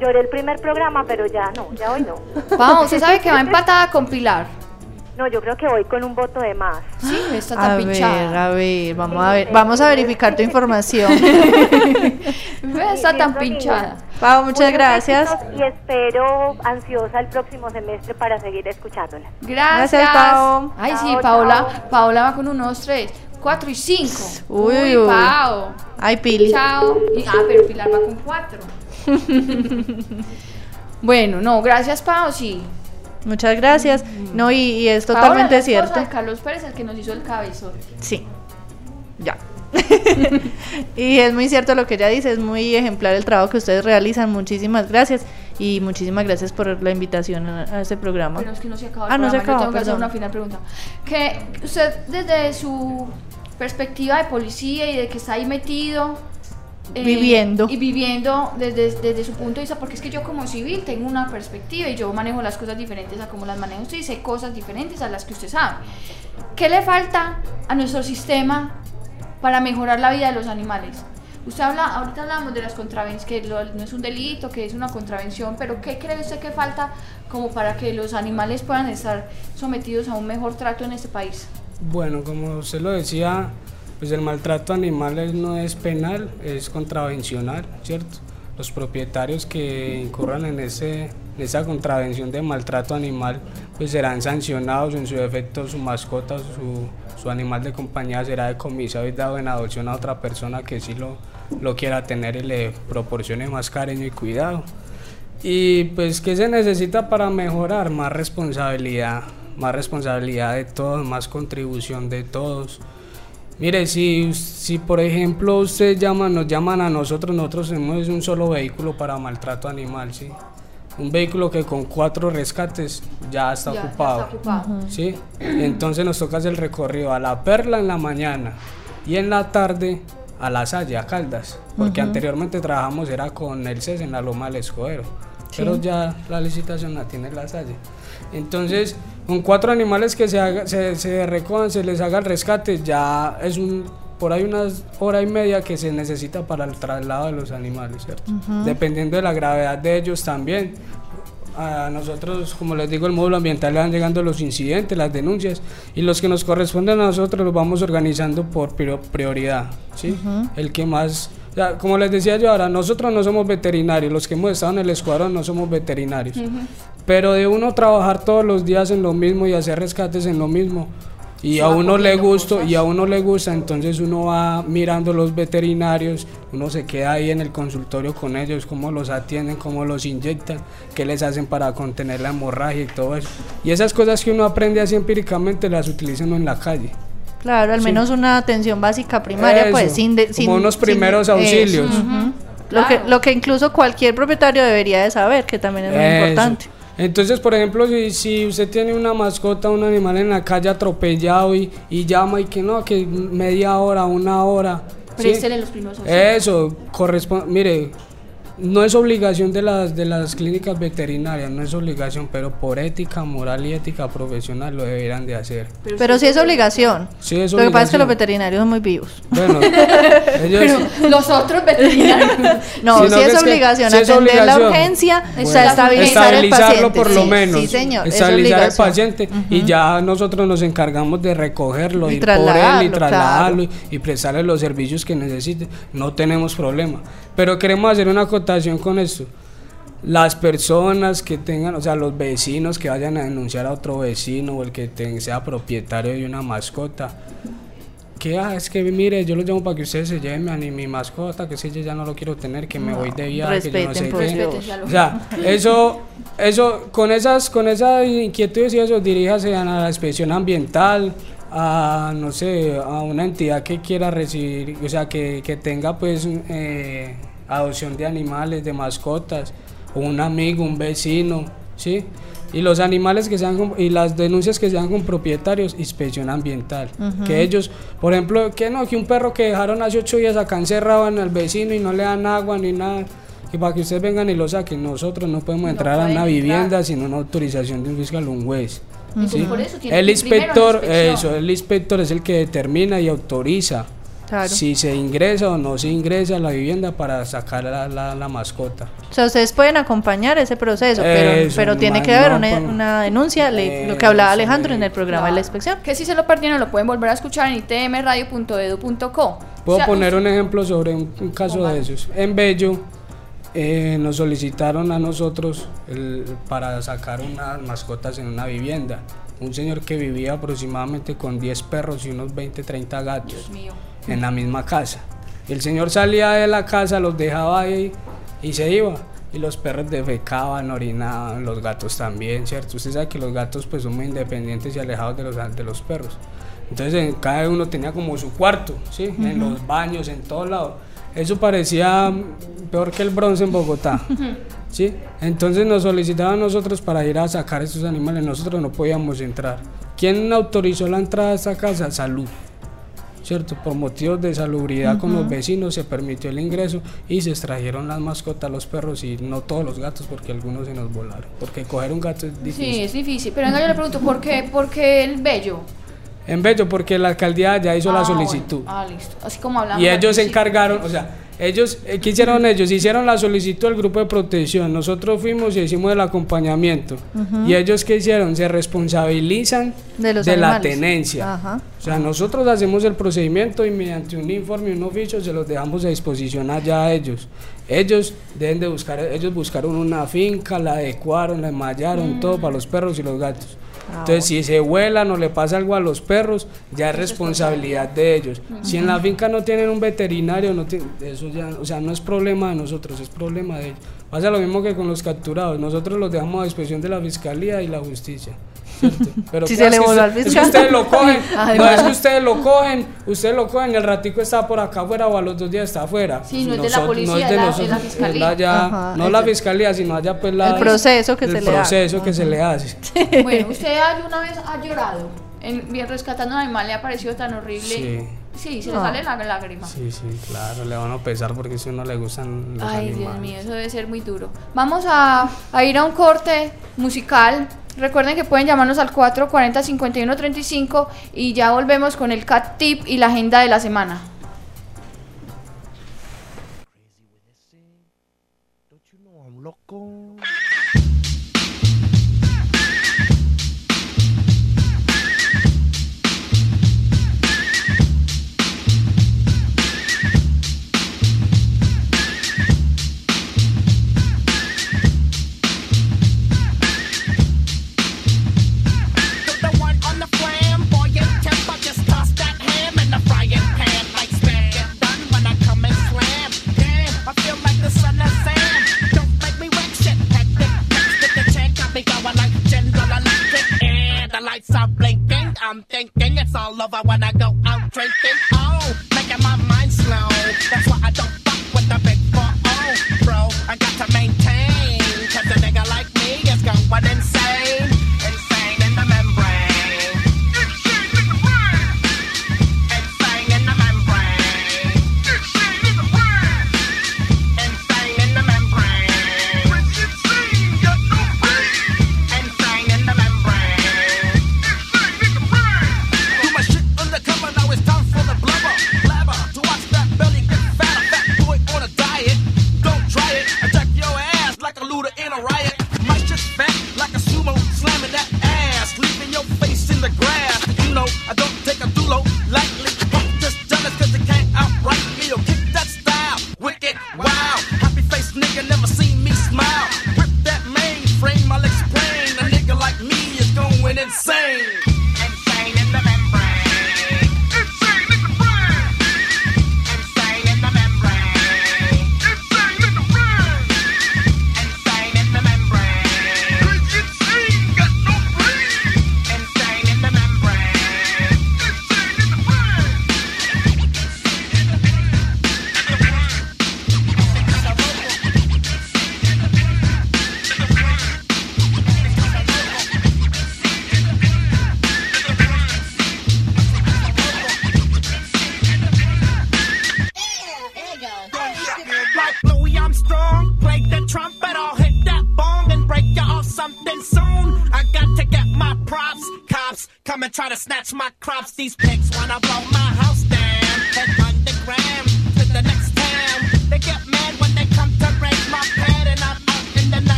Lloré el, primer programa, pero ya no, ya hoy no. Vamos, usted sabe que va empatada con Pilar. No, yo creo que voy con un voto de más. Sí, está tan a Ver, a ver, vamos a ver, vamos a verificar tu información. (laughs) está tan pinchada. Pau, muchas gracias. Y espero ansiosa el próximo semestre para seguir escuchándola. Gracias, gracias Pau. Ay, sí, Paola, Paola va con unos tres, cuatro y cinco. Uy, uy, Pau. Ay, Pili. Chao. ah, pero Pilar va con cuatro. (laughs) bueno, no, gracias, Pau, sí. Muchas gracias. No, y, es totalmente cierto. Carlos Pérez, el que nos hizo el cabezón. Sí. Ya. (laughs) y es muy cierto lo que ella dice, es muy ejemplar el trabajo que ustedes realizan. Muchísimas gracias y muchísimas gracias por la invitación a, este programa. Pero es que no se acaba el ah, no se acaba, tengo que hacer una final pregunta. Que usted desde su perspectiva de policía y de que está ahí metido, eh, viviendo. Y viviendo desde, desde su punto de vista, porque es que yo como civil tengo una perspectiva y yo manejo las cosas diferentes a como las maneja usted y sé cosas diferentes a las que usted sabe. ¿Qué le falta a nuestro sistema para mejorar la vida de los animales? Usted habla, ahorita hablamos de las contravenciones, que no es un delito, que es una contravención, pero ¿qué cree usted que falta como para que los animales puedan estar sometidos a un mejor trato en este país? Bueno, como usted lo decía, pues el maltrato animal no es penal, es contravencional, ¿cierto? Los propietarios que incurran en, ese, esa contravención de maltrato animal pues serán sancionados, en su defecto su mascota, su, su animal de compañía será decomisado y dado en adopción a otra persona que sí lo, lo quiera tener y le proporcione más cariño y cuidado. Y pues, ¿qué se necesita para mejorar? Más responsabilidad, más responsabilidad de todos, más contribución de todos. Mire, si, si por ejemplo usted llama, nos llaman a nosotros, nosotros tenemos un solo vehículo para maltrato animal, ¿sí? Un vehículo que con cuatro rescates ya está ocupado. ¿sí? Entonces nos toca hacer el recorrido a La Perla en la mañana y en la tarde a La Salle, a Caldas, porque anteriormente trabajamos era con el CES en la Loma del Escudero, pero ya la licitación la tiene La Salle. Entonces, con cuatro animales que se, haga, se, se recojan, se les haga el rescate, ya es un por ahí unas hora y media que se necesita para el traslado de los animales, ¿cierto? Dependiendo de la gravedad de ellos también. A nosotros, como les digo, el módulo ambiental le van llegando los incidentes, las denuncias, y los que nos corresponden a nosotros los vamos organizando por prioridad, ¿sí? El que más como les decía yo ahora, nosotros no somos veterinarios, los que hemos estado en el escuadrón no somos veterinarios. Pero de uno trabajar todos los días en lo mismo y hacer rescates en lo mismo, y a uno le gusta y a uno le gusta entonces uno va mirando los veterinarios uno se queda ahí en el consultorio con ellos cómo los atienden cómo los inyectan qué les hacen para contener la hemorragia y todo eso. Y esas cosas que uno aprende así empíricamente las utilizan en la calle. Claro al menos una atención básica primaria pues sin, como unos primeros auxilios. lo que lo que incluso cualquier propietario debería de saber que también es muy importante entonces, por ejemplo, si, si, usted tiene una mascota, un animal en la calle atropellado y, y llama y que no, que media hora, una hora. los primeros Eso, corresponde, mire, no es obligación de las, de las clínicas veterinarias, no es obligación, pero por ética, moral y ética profesional lo deberían de hacer. Pero, sí es obligación. Sí es obligación. Lo que pasa es que los veterinarios son muy vivos. Bueno, (laughs) ellos... los otros veterinarios... (laughs) no, sí es, obligación, atender la urgencia, o sea, estabilizar el paciente. por lo menos. Sí, señor. Estabilizar el paciente y ya nosotros nos encargamos de recogerlo, y ir por él y trasladarlo y prestarle los servicios que necesite. No tenemos problema. Pero queremos hacer una acotación con esto. Las personas que tengan, o sea, los vecinos que vayan a denunciar a otro vecino o el que sea propietario de una mascota, que ah, es que mire, yo lo llamo para que ustedes se lleven a mi mascota, que si yo ya no lo quiero tener, que me voy de viaje, que yo no sé qué. O sea, eso, eso, con esas, con esas inquietudes y eso, diríjase a la inspección ambiental, a, no sé, a una entidad que quiera recibir, o sea, que, que tenga pues eh, adopción de animales, de mascotas, un amigo, un vecino, ¿sí? Y los animales que sean y las denuncias que sean con propietarios, inspección ambiental. Que ellos, por ejemplo, que no, que un perro que dejaron hace ocho días acá encerrado en el vecino y no le dan agua ni nada, que para que ustedes vengan y lo saquen, nosotros no podemos entrar a una vivienda sin una autorización de un fiscal o un juez el inspector, eso, el inspector es el que determina y autoriza si se ingresa o no se ingresa a la vivienda para sacar la, la, mascota. O sea, ustedes pueden acompañar ese proceso, pero, pero tiene que haber una, denuncia, lo que hablaba Alejandro en el programa de la inspección. Que si se lo perdieron lo pueden volver a escuchar en itmradio.edu.co. Puedo poner un ejemplo sobre un, caso de esos. En Bello eh, nos solicitaron a nosotros para sacar unas mascotas en una vivienda. Un señor que vivía aproximadamente con 10 perros y unos 20, 30 gatos en la misma casa. El señor salía de la casa, los dejaba ahí y se iba. Y los perros defecaban, orinaban, los gatos también, ¿cierto? Usted sabe que los gatos pues son muy independientes y alejados de los, de los perros. Entonces cada uno tenía como su cuarto, ¿sí? En los baños, en todos lados. Eso parecía peor que el bronce en Bogotá. (laughs) ¿sí? Entonces nos solicitaban a nosotros para ir a sacar estos animales. Nosotros no podíamos entrar. ¿Quién autorizó la entrada a esta casa? Salud. ¿Cierto? Por motivos de salubridad con los vecinos se permitió el ingreso y se extrajeron las mascotas, los perros y no todos los gatos porque algunos se nos volaron. Porque coger un gato es difícil. Sí, es difícil. Pero venga, yo le pregunto, ¿por qué, por qué el bello? En Bello, porque la alcaldía ya hizo la ah, solicitud. Ah, listo. Así como hablamos. Y ellos se encargaron, o sea, ellos, eh, ¿qué hicieron ellos? Hicieron la solicitud al grupo de protección. Nosotros fuimos y hicimos el acompañamiento. ¿Y ellos qué hicieron? Se responsabilizan de, la tenencia. O sea, nosotros hacemos el procedimiento y mediante un informe y un oficio se los dejamos a disposición allá a ellos. Ellos deben de buscar, ellos buscaron una finca, la adecuaron, la enmallaron, todo para los perros y los gatos. Ah, Entonces, si se vuelan o le pasa algo a los perros, ya es responsabilidad de ellos. Si en la finca no tienen un veterinario, no eso ya, o sea, no es problema de nosotros, es problema de ellos. Pasa lo mismo que con los capturados. Nosotros los dejamos a disposición de la fiscalía y la justicia. Pero si se le es, que ustedes lo cogen, no es que ustedes lo cogen, ustedes lo cogen, el ratico está por acá afuera o a los dos días está afuera. Sí, no es de la policía, no es de, la, fiscalía. no la fiscalía, sino allá pues la, el proceso que, se, le proceso que se le hace. (laughs) Bueno, usted alguna vez ha llorado, en, bien rescatando un animal le ha parecido tan horrible. Sí. Sí, se le sale la lágrima. Sí, sí, claro, le van a pesar porque si no le gustan los Ay, Dios mío, eso debe ser muy duro. Vamos a, a ir a un corte musical Recuerden que pueden llamarnos al 440-5135 y ya volvemos con el CAT Tip y la agenda de la semana. I'm blinking. I'm thinking it's all over when I go out drinking. Oh, a looter in a riot.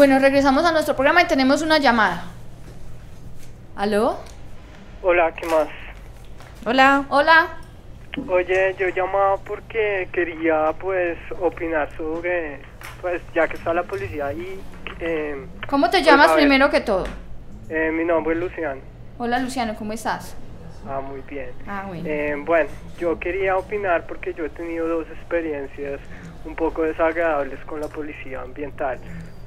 Bueno, regresamos a nuestro programa y tenemos una llamada. ¿Aló? Hola, ¿qué más? Hola. Hola. Oye, yo llamaba porque quería pues opinar sobre, pues ya que está la policía ahí. Eh, ¿Cómo te pues, llamas primero que todo? eh, mi nombre es Luciano. Hola Luciano, ¿cómo estás? Ah, muy bien. Ah, bueno. Eh, bueno, yo quería opinar porque yo he tenido dos experiencias un poco desagradables con la policía ambiental.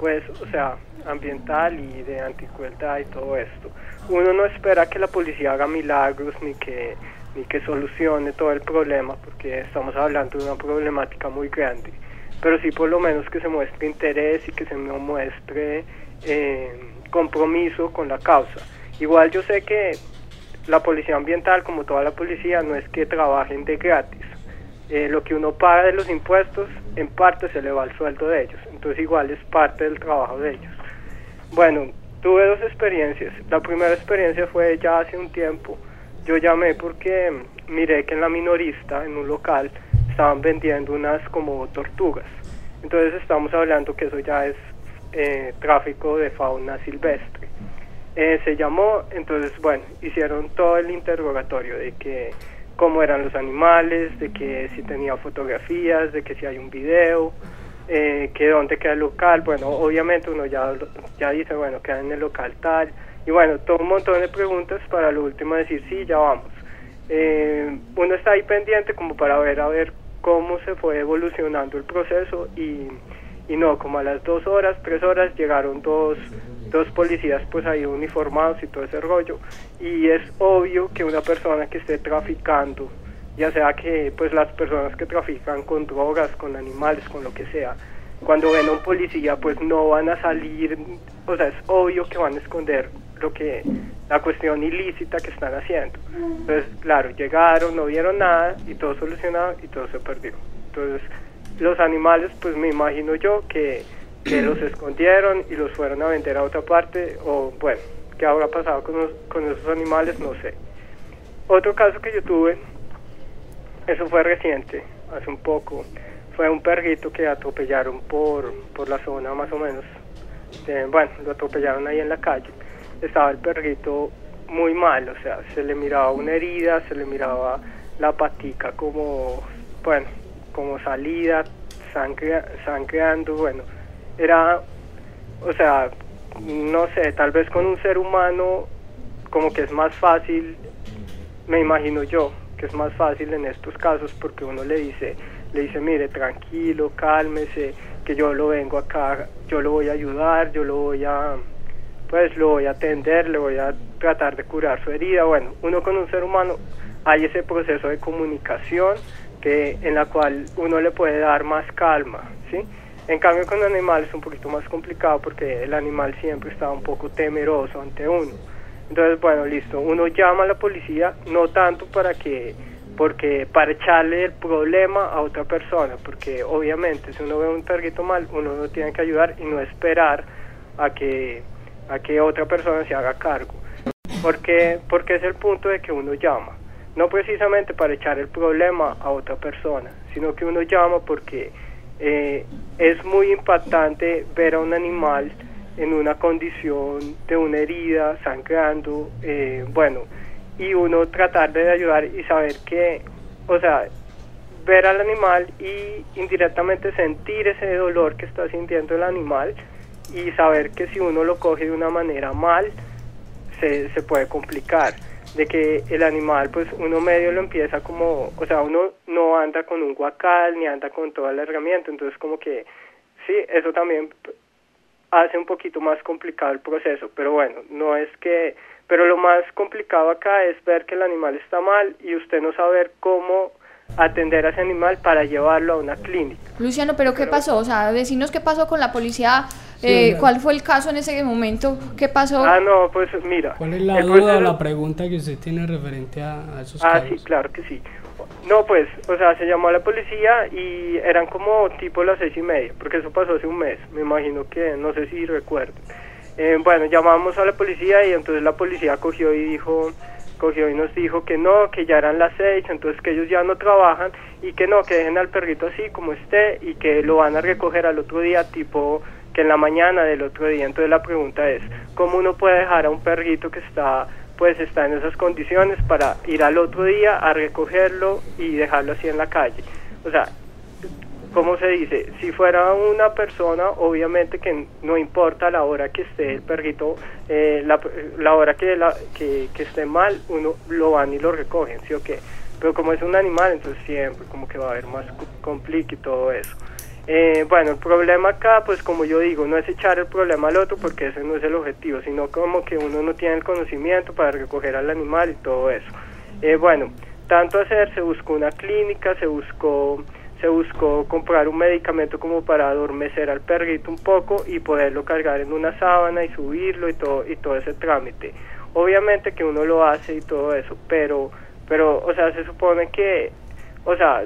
Pues, o sea, ambiental y de anticrueldad y todo esto. Uno no espera que la policía haga milagros ni que ni que solucione todo el problema porque estamos hablando de una problemática muy grande. Pero sí por lo menos que se muestre interés y que se muestre eh, compromiso con la causa. Igual yo sé que la policía ambiental, como toda la policía, no es que trabajen de gratis. Eh, lo que uno paga de los impuestos, en parte se le va al sueldo de ellos. Entonces igual es parte del trabajo de ellos. Bueno, tuve dos experiencias. La primera experiencia fue ya hace un tiempo. Yo llamé porque miré que en la minorista, en un local, estaban vendiendo unas como tortugas. Entonces estamos hablando que eso ya es eh, tráfico de fauna silvestre. Eh, se llamó, entonces bueno, hicieron todo el interrogatorio de que cómo eran los animales, de que si tenía fotografías, de que si hay un video, eh, que dónde queda el local, bueno, obviamente uno ya, ya dice, bueno, queda en el local tal, y bueno, todo un montón de preguntas para lo último decir, sí, ya vamos. Eh, uno está ahí pendiente como para ver, a ver cómo se fue evolucionando el proceso y, y no, como a las dos horas, tres horas llegaron dos, dos policías pues ahí uniformados y todo ese rollo y es obvio que una persona que esté traficando ya sea que pues las personas que trafican con drogas, con animales, con lo que sea, cuando ven a un policía pues no van a salir, o sea, es obvio que van a esconder lo que la cuestión ilícita que están haciendo. Entonces, claro, llegaron, no vieron nada y todo solucionado y todo se perdió. Entonces, los animales, pues me imagino yo que, (clears throat) que los escondieron y los fueron a vender a otra parte o bueno, qué habrá pasado con, con esos animales, no sé. Otro caso que yo tuve, eso fue reciente, hace un poco, fue un perrito que atropellaron por, por la zona más o menos. bueno, lo atropellaron ahí en la calle. Estaba el perrito muy mal, o sea, se le miraba una herida, se le miraba la patica como, bueno, como salida, sangre, sangreando, bueno, era, o sea, no sé, tal vez con un ser humano como que es más fácil, me imagino yo, que es más fácil en estos casos porque uno le dice, le dice, mire, tranquilo, cálmese, que yo lo vengo acá, yo lo voy a ayudar, yo lo voy a, pues lo voy a atender, le voy a tratar de curar su herida. Bueno, uno con un ser humano hay ese proceso de comunicación que en la cual uno le puede dar más calma, ¿sí? En cambio con el animal es un poquito más complicado porque el animal siempre está un poco temeroso ante uno. Entonces, bueno, listo, uno llama a la policía no tanto para que porque para echarle el problema a otra persona, porque obviamente si uno ve un perrito mal, uno no tiene que ayudar y no esperar a que, a que otra persona se haga cargo. Porque, porque es el punto de que uno llama, no precisamente para echar el problema a otra persona, sino que uno llama porque eh, es muy impactante ver a un animal en una condición de una herida, sangrando, eh, bueno, y uno tratar de ayudar y saber que, o sea, ver al animal y indirectamente sentir ese dolor que está sintiendo el animal y saber que si uno lo coge de una manera mal, se, se puede complicar de que el animal pues uno medio lo empieza como, o sea, uno no anda con un guacal ni anda con toda la herramienta, entonces como que sí, eso también hace un poquito más complicado el proceso, pero bueno, no es que pero lo más complicado acá es ver que el animal está mal y usted no saber cómo atender a ese animal para llevarlo a una clínica. Luciano, pero ¿qué pasó? O sea, vecinos, ¿qué pasó con la policía? Eh, ¿Cuál fue el caso en ese momento? ¿Qué pasó? Ah, no, pues mira. ¿Cuál es la duda o la pregunta que usted tiene referente a, esos ah, casos? Ah, sí, claro que sí. No, pues, o sea, se llamó a la policía y eran como tipo las seis y media, porque eso pasó hace un mes, me imagino que, no sé si recuerdo. Eh, bueno, llamamos a la policía y entonces la policía cogió y dijo, cogió y nos dijo que no, que ya eran las seis, entonces que ellos ya no trabajan y que no, que dejen al perrito así como esté y que lo van a recoger al otro día, tipo que en la mañana del otro día. Entonces la pregunta es, ¿cómo uno puede dejar a un perrito que está pues está en esas condiciones para ir al otro día a recogerlo y dejarlo así en la calle? O sea, ¿cómo se dice? Si fuera una persona, obviamente que no importa la hora que esté el perrito, eh, la, hora que, la, que, esté mal, uno lo van y lo recogen, ¿sí o qué? Pero como es un animal, entonces siempre como que va a haber más complique y todo eso. Eh, bueno, el problema acá, pues como yo digo, no es echar el problema al otro porque ese no es el objetivo, sino como que uno no tiene el conocimiento para recoger al animal y todo eso. Eh, bueno, tanto hacer, se buscó una clínica, se buscó se buscó comprar un medicamento como para adormecer al perrito un poco y poderlo cargar en una sábana y subirlo y todo y todo ese trámite. Obviamente que uno lo hace y todo eso, pero pero o sea, se supone que o sea,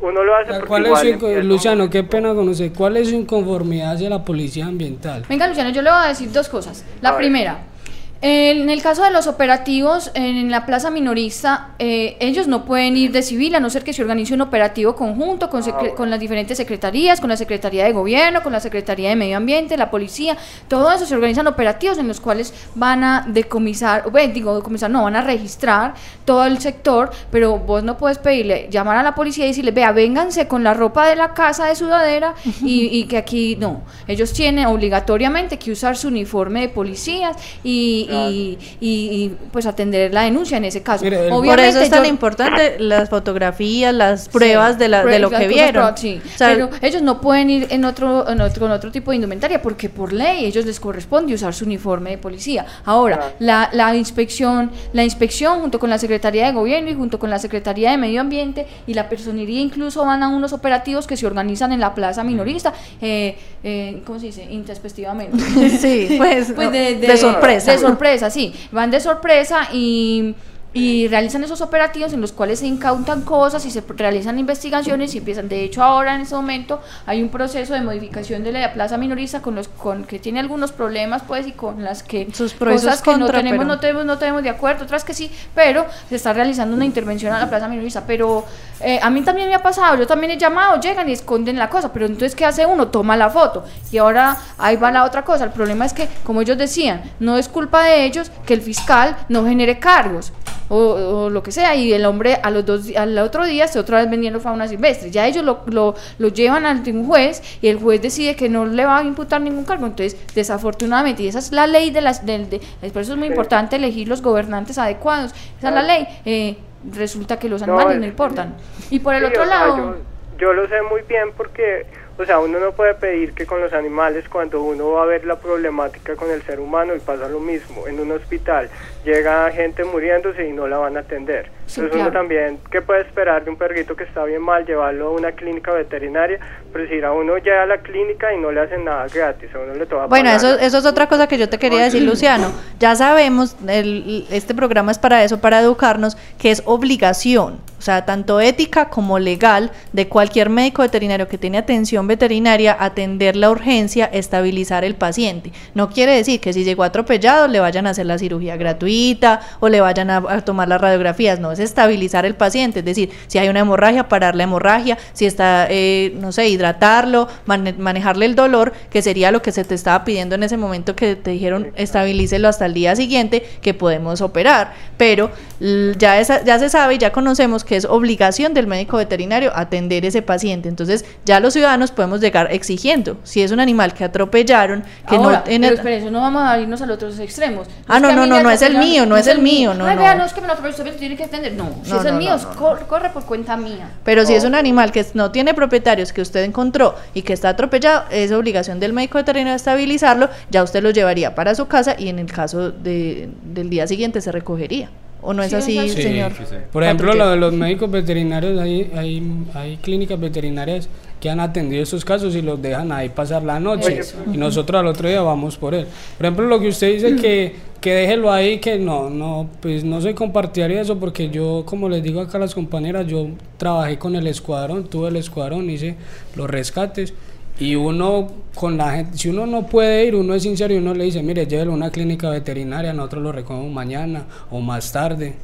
uno lo hace porque ¿Cuál es Luciano, qué pena conocer, ¿cuál es su inconformidad hacia la policía ambiental? Venga, Luciano, yo le voy a decir dos cosas. La primera, en el caso de los operativos en la plaza minorista, eh, ellos no pueden ir de civil a no ser que se organice un operativo conjunto con, ah, con, las diferentes secretarías, con la Secretaría de Gobierno, con la Secretaría de Medio Ambiente, la Policía, todo eso se organizan operativos en los cuales van a decomisar, bueno, digo decomisar, no, van a registrar todo el sector, pero vos no puedes pedirle, llamar a la policía y decirle, vea, vénganse con la ropa de la casa de sudadera y, y que aquí no, ellos tienen obligatoriamente que usar su uniforme de policías y y, pues atender la denuncia en ese caso. Obviamente, por eso es tan importante las fotografías, las pruebas de, la, de lo que vieron. pero ellos no pueden ir en otro, en otro, con otro tipo de indumentaria porque por ley ellos les corresponde usar su uniforme de policía. Ahora, la, la inspección, la inspección junto con la Secretaría de Gobierno y junto con la Secretaría de Medio Ambiente y la personería incluso van a unos operativos que se organizan en la plaza minorista, eh, eh, ¿cómo se dice? Introspectivamente. (laughs) sí, pues, pues de, sorpresa. De sorpresa sorpresa, sí, van de sorpresa y y realizan esos operativos en los cuales se incautan cosas y se realizan investigaciones y empiezan de hecho ahora en este momento hay un proceso de modificación de la plaza minorista con los con que tiene algunos problemas pues y con las que Sus cosas que no tenemos pero- no tenemos no tenemos de acuerdo otras que sí pero se está realizando una intervención a la plaza minorista. Pero eh, a mí también me ha pasado yo también he llamado llegan y esconden la cosa pero entonces qué hace uno toma la foto. Y ahora ahí va la otra cosa el problema es que como ellos decían no es culpa de ellos que el fiscal no genere cargos o, o lo que sea y el hombre a los dos al otro día esté otra vez vendiendo fauna silvestre ya ellos lo, lo, lo llevan ante un juez y el juez decide que no le va a imputar ningún cargo. Entonces desafortunadamente y esa es la ley de las del de, por eso es muy importante elegir los gobernantes adecuados. Esa es la ley. Eh, resulta que los animales no importan. y por el Sí, otro sea, lado yo, yo lo sé muy bien porque, o sea, uno no puede pedir que con los animales cuando uno va a ver la problemática con el ser humano y pasa lo mismo. En un hospital llega gente muriéndose y no la van a atender. Sí, Entonces uno claro. también, ¿qué puede esperar de un perrito que está bien mal? Llevarlo a una clínica veterinaria, pero si a uno llega a la clínica y no le hacen nada gratis, a uno le toca Bueno, pagar. eso, eso es otra cosa que yo te quería decir, Luciano. Ya sabemos, el- este programa es para eso, para educarnos, que es obligación, o sea, tanto ética como legal, de cualquier médico veterinario que tiene atención veterinaria, atender la urgencia, estabilizar el paciente. No quiere decir que si llegó atropellado le vayan a hacer la cirugía gratuita o le vayan a, a tomar las radiografías, no, es estabilizar el paciente, es decir, si hay una hemorragia, parar la hemorragia, si está, eh, no sé, hidratarlo, mane- manejarle el dolor, que sería lo que se te estaba pidiendo en ese momento que te dijeron estabilícelo hasta el día siguiente, que podemos operar. Pero ya, esa- ya se sabe y ya conocemos que es obligación del médico veterinario atender ese paciente. Entonces ya los ciudadanos podemos llegar exigiendo, si es un animal que atropellaron, que Ahora, no tiene... pero espera, eso no vamos a irnos a los otros extremos. Ah, no, no, no, no es el mío, no es el mío, no, Ay, vea, no es que me lo atropelló, tiene que atender. No, si No, es el no, mío, es corre por cuenta mía. Pero si es un animal que no tiene propietarios que usted encontró y que está atropellado, es obligación del médico veterinario estabilizarlo, ya usted lo llevaría para su casa y en el caso de, del día siguiente se recogería. ¿O no es Sí, así, es así. Sí, señor? sí, sí. Por ejemplo, lo de los médicos veterinarios, hay, hay, hay clínicas veterinarias que han atendido estos casos y los dejan ahí pasar la noche. Eso. Y nosotros al otro día vamos por él. Por ejemplo, lo que usted dice que, que déjelo ahí, que no, no, pues no soy compartidario de eso porque yo, como les digo acá a las compañeras, yo trabajé con el escuadrón, tuve el escuadrón, hice los rescates. Y uno con la gente, si uno no puede ir, uno es sincero y uno le dice, mire, llévelo a una clínica veterinaria, nosotros lo recogemos mañana o más tarde.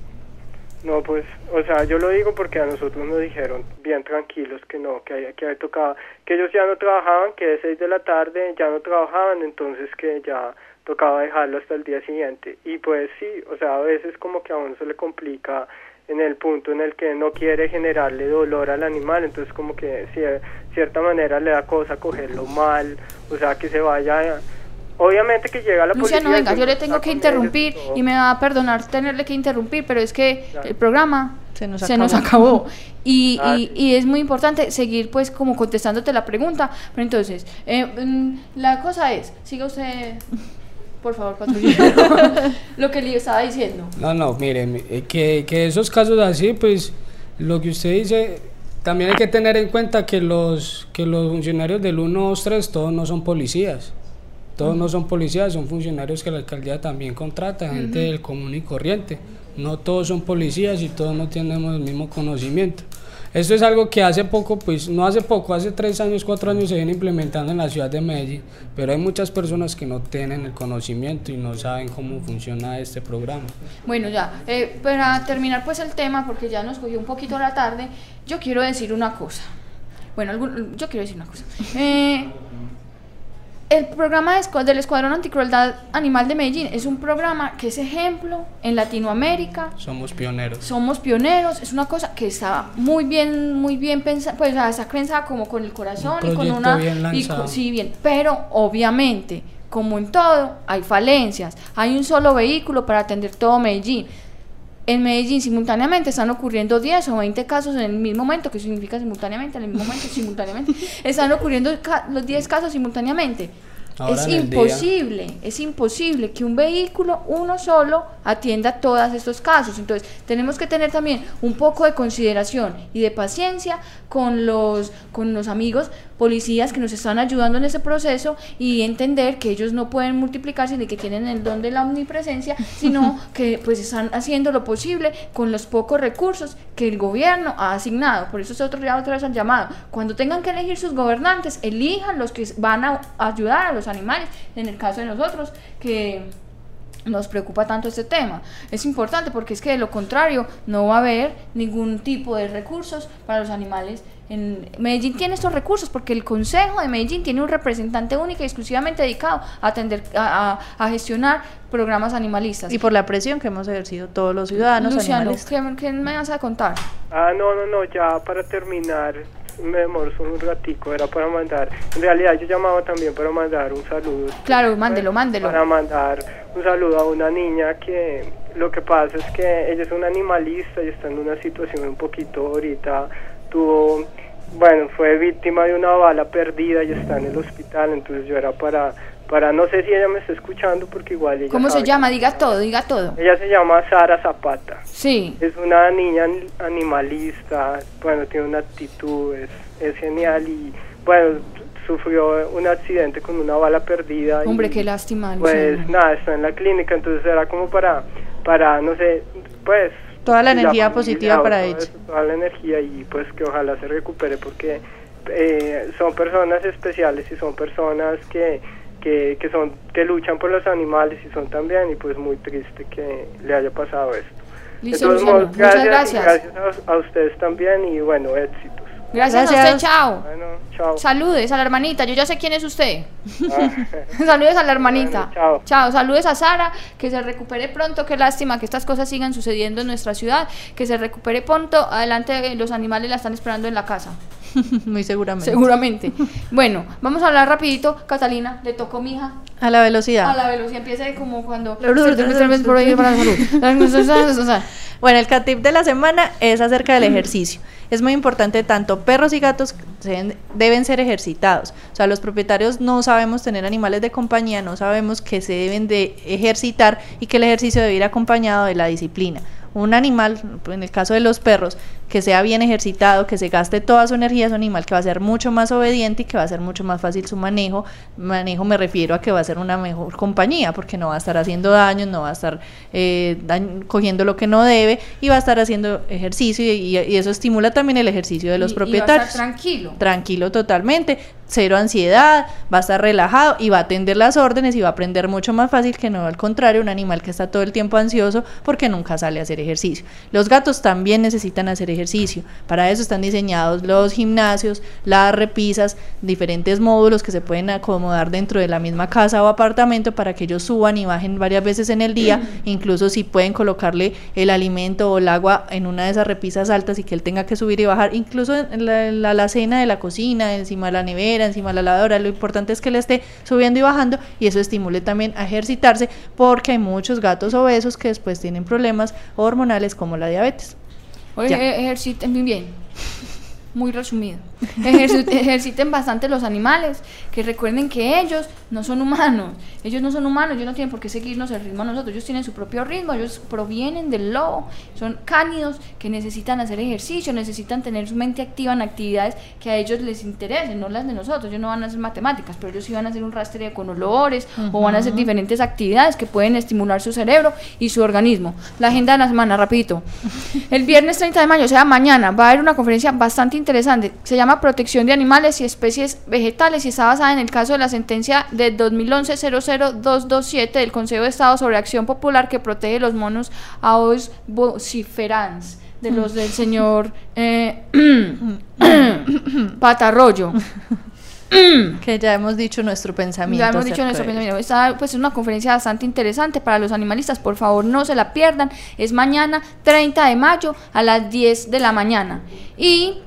No, pues, o sea, yo lo digo porque a nosotros nos dijeron bien tranquilos que no, que, hay- que había tocado, que ellos ya no trabajaban, que de 6 de la tarde ya no trabajaban, entonces que ya tocaba dejarlo hasta el día siguiente. Y pues sí, o sea, a veces como que a uno se le complica en el punto en el que no quiere generarle dolor al animal, entonces como que de cierta manera le da cosa cogerlo mal, o sea, que se vaya... Obviamente que llega la Luciano, policía... venga, yo le tengo que interrumpir todo. y me va a perdonar tenerle que interrumpir, pero es que Claro. el programa Se nos se nos acabó. acabó. Y, Ah, y- sí. y es muy importante seguir pues como contestándote la pregunta. Pero entonces, eh, mm, la cosa es, siga usted, por favor, patrullero, (laughs) lo que le estaba diciendo. No, no, mire, mi- eh, que, que esos casos así, pues lo que usted dice, también hay que tener en cuenta que los, que los funcionarios del 123 todos no son policías. Todos no son policías, son funcionarios que la alcaldía también contrata, gente del común y corriente. No todos son policías y todos no tenemos el mismo conocimiento. Esto es algo que hace poco, pues no hace poco, hace tres años, cuatro años se viene implementando en la ciudad de Medellín, pero hay muchas personas que no tienen el conocimiento y no saben cómo funciona este programa. Bueno, ya, eh, para terminar pues el tema, porque ya nos cogió un poquito la tarde, yo quiero decir una cosa. Bueno, algún- yo quiero decir una cosa. Eh, el programa del Escuadrón Anticrueldad Animal de Medellín es un programa que es ejemplo en Latinoamérica. Somos pioneros. Somos pioneros, es una cosa que está muy bien, muy bien pensada, pues está pensada como con el corazón Un y con una... bien lanzado. sí, bien, pero obviamente, como en todo, hay falencias, hay un solo vehículo para atender todo Medellín. En Medellín simultáneamente están ocurriendo 10 o 20 casos en el mismo momento, que significa simultáneamente, en el mismo momento, simultáneamente. (laughs) Están ocurriendo los 10 casos simultáneamente. Es imposible, es imposible que un vehículo, uno solo, atienda todos estos casos. Entonces, tenemos que tener también un poco de consideración y de paciencia con los, con los amigos policías que nos están ayudando en ese proceso y entender que ellos no pueden multiplicarse de que tienen el don de la omnipresencia, (laughs) sino que pues están haciendo lo posible con los pocos recursos que el gobierno ha asignado. Por eso es otro, otra vez han llamado. Cuando tengan que elegir sus gobernantes, elijan los que van a ayudar a los animales, en el caso de nosotros, que nos preocupa tanto este tema. Es importante porque es que de lo contrario no va a haber ningún tipo de recursos para los animales. En Medellín tiene estos recursos porque el Consejo de Medellín tiene un representante único y exclusivamente dedicado a atender, a, gestionar programas animalistas. Y por la presión que hemos ejercido todos los ciudadanos. Luciano, ¿qué, ¿qué, me vas a contar? Ah, no, no, no, ya para terminar, me demoro solo un ratico, era para mandar, en realidad yo llamaba también para mandar un saludo. Claro, mándelo, mándelo. Para mandar un saludo a una niña que lo que pasa es que ella es una animalista y está en una situación un poquito ahorita, tuvo, bueno, fue víctima de una bala perdida y está en el hospital, entonces yo era para para no sé si ella me está escuchando porque igual ella ¿Cómo se llama? Diga todo, diga todo. Ella se llama Sara Zapata. Sí. Es una niña animalista, bueno, tiene una actitud, es, es genial y bueno, sufrió un accidente con una bala perdida. Hombre, qué lástima. Pues nada, está en la clínica, entonces era como para, para no sé, pues... Toda la energía positiva para ella. Toda la energía y pues que ojalá se recupere porque eh, son personas especiales y son personas que que, que, son, que luchan por los animales y son también, y pues muy triste que le haya pasado esto. Listo, gracias, muchas gracias. Gracias a, ustedes también y bueno, éxitos. Gracias, a usted, chao. Bueno, chao. Saludes a la hermanita, yo ya sé quién es usted. Ah. (laughs) saludes a la hermanita. chao. Chao, saludes a Sara, que se recupere pronto, qué lástima que estas cosas sigan sucediendo en nuestra ciudad, que se recupere pronto, adelante los animales la están esperando en la casa. (laughs) Muy seguramente. Seguramente. bueno, vamos a hablar rapidito. Catalina, le tocó mi hija. A la velocidad. A la velocidad. Empieza como cuando... bueno, el catip de la semana es acerca del ejercicio. Es muy importante, tanto perros y gatos deben ser ejercitados. O sea, los propietarios no sabemos tener animales de compañía, no sabemos que se deben de ejercitar y que el ejercicio debe ir acompañado de la disciplina un animal, en el caso de los perros, que sea bien ejercitado, que se gaste toda su energía, es un animal que va a ser mucho más obediente y que va a ser mucho más fácil su manejo. Manejo me refiero a que va a ser una mejor compañía, porque no va a estar haciendo daño, no va a estar eh, cogiendo lo que no debe y va a estar haciendo ejercicio y, eso estimula también el ejercicio de los propietarios. Y tranquilo. Tranquilo totalmente, cero ansiedad, va a estar relajado y va a atender las órdenes y va a aprender mucho más fácil que no al contrario, un animal que está todo el tiempo ansioso porque nunca sale a hacer ejercicio. Los gatos también necesitan hacer ejercicio. Para eso están diseñados los gimnasios, las repisas, diferentes módulos que se pueden acomodar dentro de la misma casa o apartamento para que ellos suban y bajen varias veces en el día. Incluso si pueden colocarle el alimento o el agua en una de esas repisas altas y que él tenga que subir y bajar, incluso en la, alacena de la cocina, encima de la nevera, encima de la lavadora. Lo importante es que le esté subiendo y bajando y eso estimule también a ejercitarse porque hay muchos gatos obesos que después tienen problemas hormonales como la diabetes. Muy bien. Muy resumido. Ejerciten bastante los animales, que recuerden que ellos no son humanos, ellos no son humanos, ellos no tienen por qué seguirnos el ritmo a nosotros, ellos tienen su propio ritmo, ellos provienen del lobo, son cánidos que necesitan hacer ejercicio, necesitan tener su mente activa en actividades que a ellos les interesen, no las de nosotros, ellos no van a hacer matemáticas, pero ellos sí van a hacer un rastreo con olores o van a hacer diferentes actividades que pueden estimular su cerebro y su organismo. La agenda de la semana, rapidito. El viernes 30 de mayo, o sea, mañana, va a haber una conferencia bastante interesante, se llama Protección de Animales y Especies Vegetales y está basada en el caso de la sentencia de 2011-00227 del Consejo de Estado sobre Acción Popular que protege los monos aos vociferans de los del señor eh, (coughs) Patarroyo. (coughs) que ya hemos dicho nuestro pensamiento. Ya hemos dicho nuestro pensamiento. Esta pues, es una conferencia bastante interesante para los animalistas. Por favor, no se la pierdan. Es mañana 30 de mayo a las 10 de la mañana. Y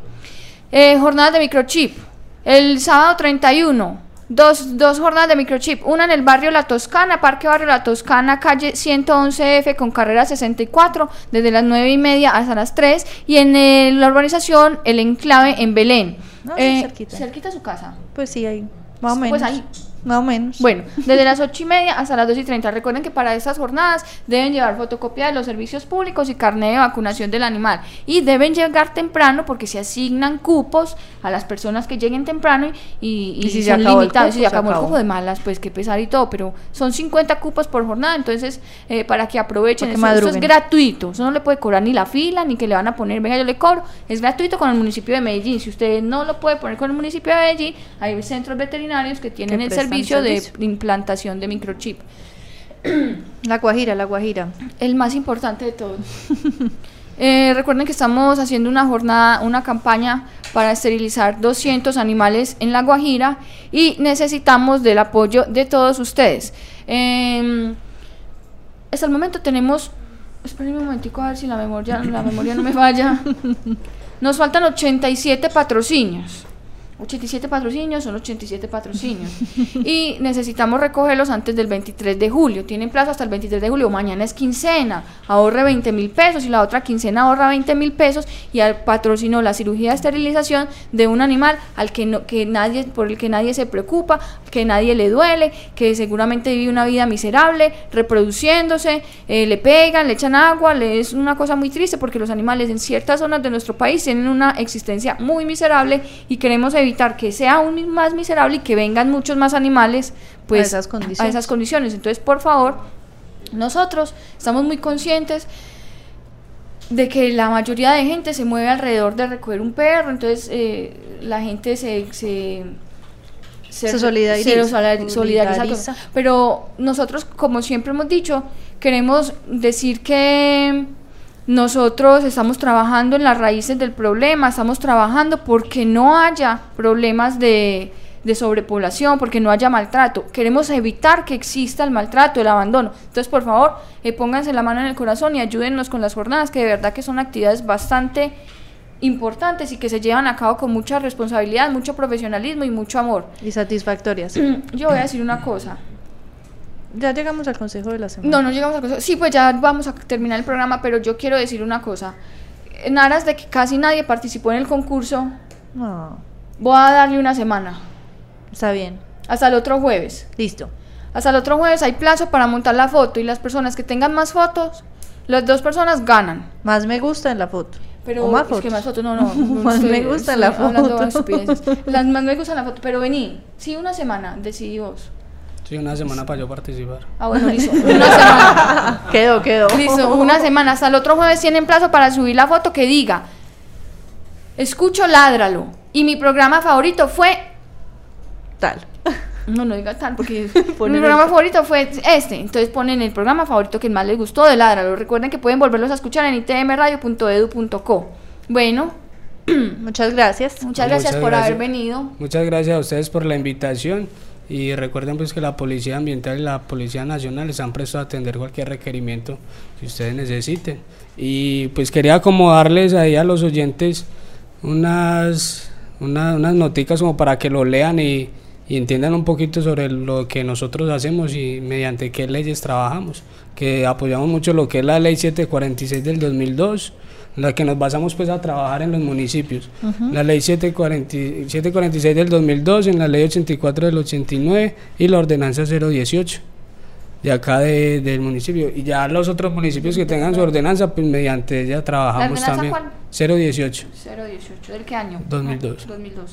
eh, jornadas de microchip. El sábado 31, dos, dos jornadas de microchip. Una en el barrio La Toscana, Parque Barrio La Toscana, calle 111F con carrera 64, desde las 9 y media hasta las 3. Y en la urbanización El Enclave en Belén. No, eh, cerquita. cerquita. su casa. Pues sí, ahí. Más o pues menos. Pues ahí. Más o menos. Bueno, desde las 8 y media hasta las 2 y 30. Recuerden que para estas jornadas deben llevar fotocopia de los servicios públicos y carnet de vacunación del animal. Y deben llegar temprano porque se asignan cupos a las personas que lleguen temprano y, y, Y si se son el limitados. cupo, si se se acabó el acabó. cupo de malas, pues que pesar y todo. Pero son 50 cupos por jornada, entonces eh, para que aprovechen. Eso, es gratuito. Eso no le puede cobrar ni la fila, ni que le van a poner, venga, yo le cobro. Es gratuito con el municipio de Medellín. Si usted no lo puede poner con el municipio de Medellín, hay centros veterinarios que tienen el prestan servicio, de servicio. implantación de microchip. (clears throat) La Guajira, la Guajira. El más importante de todo. (laughs) Eh, recuerden que estamos haciendo una jornada, una campaña para esterilizar 200 animales en La Guajira y necesitamos del apoyo de todos ustedes. Eh, hasta el momento tenemos, espérenme un momentico a ver si la memoria, la memoria no me falla. (laughs) Nos faltan 87 patrocinios. 87 patrocinios son 87 patrocinios. y necesitamos recogerlos antes del 23 de julio. Tienen plazo hasta el 23 de julio. Mañana es quincena. Ahorre 20 mil pesos y la otra quincena ahorra 20 mil pesos y patrocinó la cirugía de esterilización de un animal al que, no, que nadie, por el que nadie se preocupa, que nadie le duele, que seguramente vive una vida miserable, reproduciéndose, eh, le pegan, le echan agua, le es una cosa muy triste porque los animales en ciertas zonas de nuestro país tienen una existencia muy miserable y queremos evitar que sea aún más miserable y que vengan muchos más animales pues A esas condiciones. a esas condiciones. Entonces, por favor, nosotros estamos muy conscientes de que la mayoría de gente se mueve alrededor de recoger un perro, entonces eh, la gente se, se, Se solidariza. se solidariza Solidariza. con- Pero nosotros, como siempre hemos dicho, queremos decir que nosotros estamos trabajando en las raíces del problema, estamos trabajando porque no haya problemas de, de sobrepoblación, porque no haya maltrato. Queremos evitar que exista el maltrato, el abandono. Entonces, por favor, eh, pónganse la mano en el corazón y ayúdennos con las jornadas, que de verdad que son actividades bastante importantes y que se llevan a cabo con mucha responsabilidad, mucho profesionalismo y mucho amor. Y satisfactorias. (clears throat) Yo voy a decir una cosa. Ya llegamos al consejo de la semana. No, no llegamos a cosa. Sí, pues ya vamos a terminar el programa, pero yo quiero decir una cosa. En aras de que casi nadie participó en el concurso, No, voy a darle una semana. está bien. Hasta el otro jueves. Listo. Hasta el otro jueves hay plazo para montar la foto y las personas que tengan más fotos, las dos personas ganan. Más me gusta en la foto. Pero o más es fotos. que más fotos, no, (laughs) no. Más me gusta en la foto. Las más me gusta en la foto, pero vení. Sí, una semana, decidí vos. Sí, una semana para yo participar. Ah, bueno, listo. (laughs) Una semana. Quedó, quedó. Listo, una semana. Hasta el otro jueves tienen plazo para subir la foto que diga: Escucho Ládralo. Y mi programa favorito fue. Tal. No, no diga tal, porque (laughs) mi programa el- favorito fue este. Entonces ponen el programa favorito que más les gustó de Ládralo. Recuerden que pueden volverlos a escuchar en itmradio.edu.co. Bueno, (clears throat) Muchas gracias. muchas gracias Muchas por gracias. haber venido. Muchas gracias a ustedes por la invitación y recuerden pues que la Policía Ambiental y la Policía Nacional están prestos a atender cualquier requerimiento que ustedes necesiten. Y pues quería acomodarles ahí a los oyentes unas, una- unas noticas como para que lo lean y, y entiendan un poquito sobre lo que nosotros hacemos y mediante qué leyes trabajamos. Que apoyamos mucho lo que es la ley 746 del 2002 la que nos basamos pues a trabajar en los municipios. La ley 740 746 del 2002, en la ley 84 del 89 y la ordenanza 018 de acá de- del municipio. Y ya los otros municipios que tengan su ordenanza, pues mediante ella trabajamos ordenanza también. cuál? 018. 018, ¿del qué año? 2002. Ah, 2002.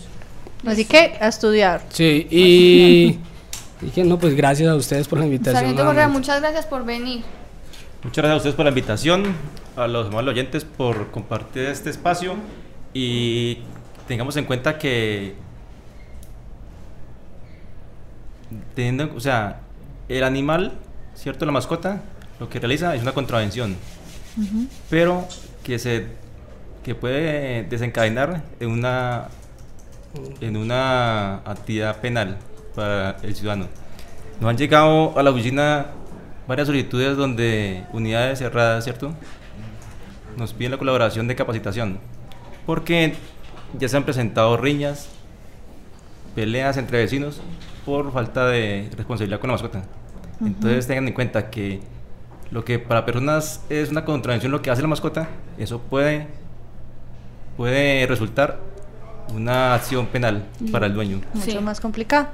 Así que a estudiar. Sí, y, (laughs) y que no, pues gracias a ustedes por la invitación. Sargento Correa, muchas gracias por venir. Muchas gracias a ustedes por la invitación, a los amables oyentes por compartir este espacio y tengamos en cuenta que teniendo, o sea, el animal, cierto, la mascota, lo que realiza es una contravención, pero que se que puede desencadenar en una en una actividad penal para el ciudadano. Nos han llegado a la oficina varias solicitudes donde unidades cerradas, ¿cierto? Nos piden la colaboración de capacitación. Porque ya se han presentado riñas, peleas entre vecinos por falta de responsabilidad con la mascota. Entonces tengan en cuenta que lo que para personas es una contravención lo que hace la mascota, eso puede, puede resultar una acción penal para el dueño. Mucho Sí. más complicado.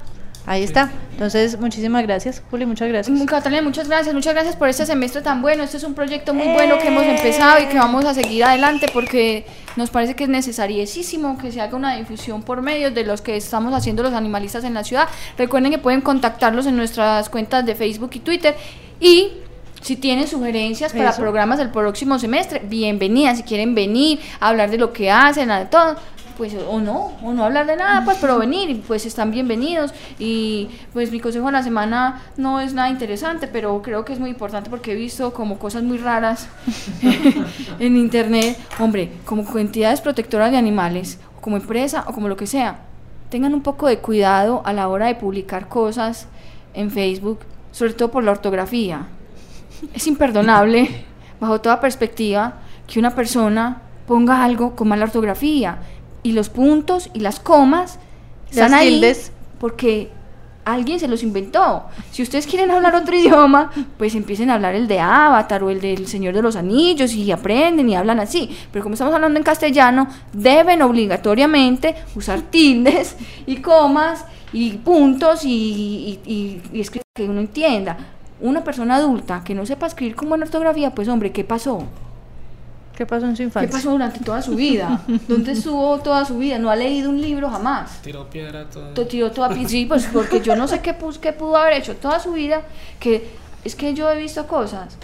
Ahí está. Entonces, muchísimas gracias, Juli, muchas gracias. Catalina, muchas gracias, muchas gracias por este semestre tan bueno. Este es un proyecto muy bueno que hemos empezado y que vamos a seguir adelante porque nos parece que es necesariísimo que se haga una difusión por medios de los que estamos haciendo los animalistas en la ciudad. Recuerden que pueden contactarlos en nuestras cuentas de Facebook y Twitter y si tienen sugerencias para programas del próximo semestre, bienvenidas. Si quieren venir a hablar de lo que hacen, de todo, pues o no, o no hablar de nada, pues pero venir, pues están bienvenidos. Y pues mi consejo de la semana no es nada interesante, pero creo que es muy importante porque he visto como cosas muy raras (laughs) en internet, hombre, como entidades protectoras de animales, como empresa o como lo que sea, tengan un poco de cuidado a la hora de publicar cosas en Facebook, sobre todo por la ortografía. Es imperdonable, bajo toda perspectiva, que una persona ponga algo con mala ortografía y los puntos y las comas están ahí porque alguien se los inventó. Si ustedes quieren hablar otro idioma, pues empiecen a hablar el de Avatar o el del Señor de los Anillos y aprenden y hablan así. Pero como estamos hablando en castellano, deben obligatoriamente usar (laughs) tildes y comas y puntos y, y, escribir que uno entienda. Una persona adulta que no sepa escribir con buena ortografía, pues hombre, ¿qué pasó? ¿Qué pasó en su infancia? ¿Qué pasó durante toda su vida? ¿Dónde estuvo toda su vida? No ha leído un libro jamás. Tiró piedra toda. Tiró toda piedra. Sí, pues porque yo no sé qué, qué pudo haber hecho toda su vida. Que es que yo he visto cosas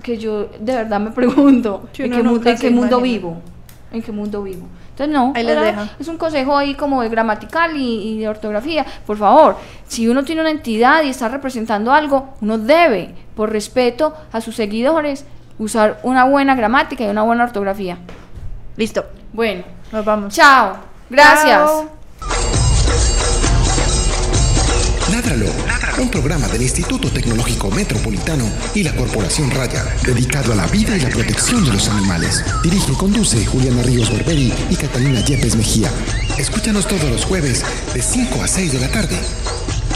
que yo de verdad me pregunto: ¿en qué, mundo vivo? ¿En qué mundo vivo? Entonces, no, es un consejo ahí como de gramatical y, y, de ortografía. Por favor, si uno tiene una entidad y está representando algo, uno debe, por respeto a sus seguidores, usar una buena gramática y una buena ortografía. Listo. Bueno, nos vamos. Chao. Gracias. Ládralo, un programa del Instituto Tecnológico Metropolitano y la Corporación Raya, dedicado a la vida y la protección de los animales. Dirige y conduce Juliana Ríos Berberi y Catalina Yepes Mejía. Escúchanos todos los jueves de 5 a 6 de la tarde.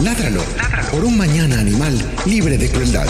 Ládralo, por un mañana animal libre de crueldad.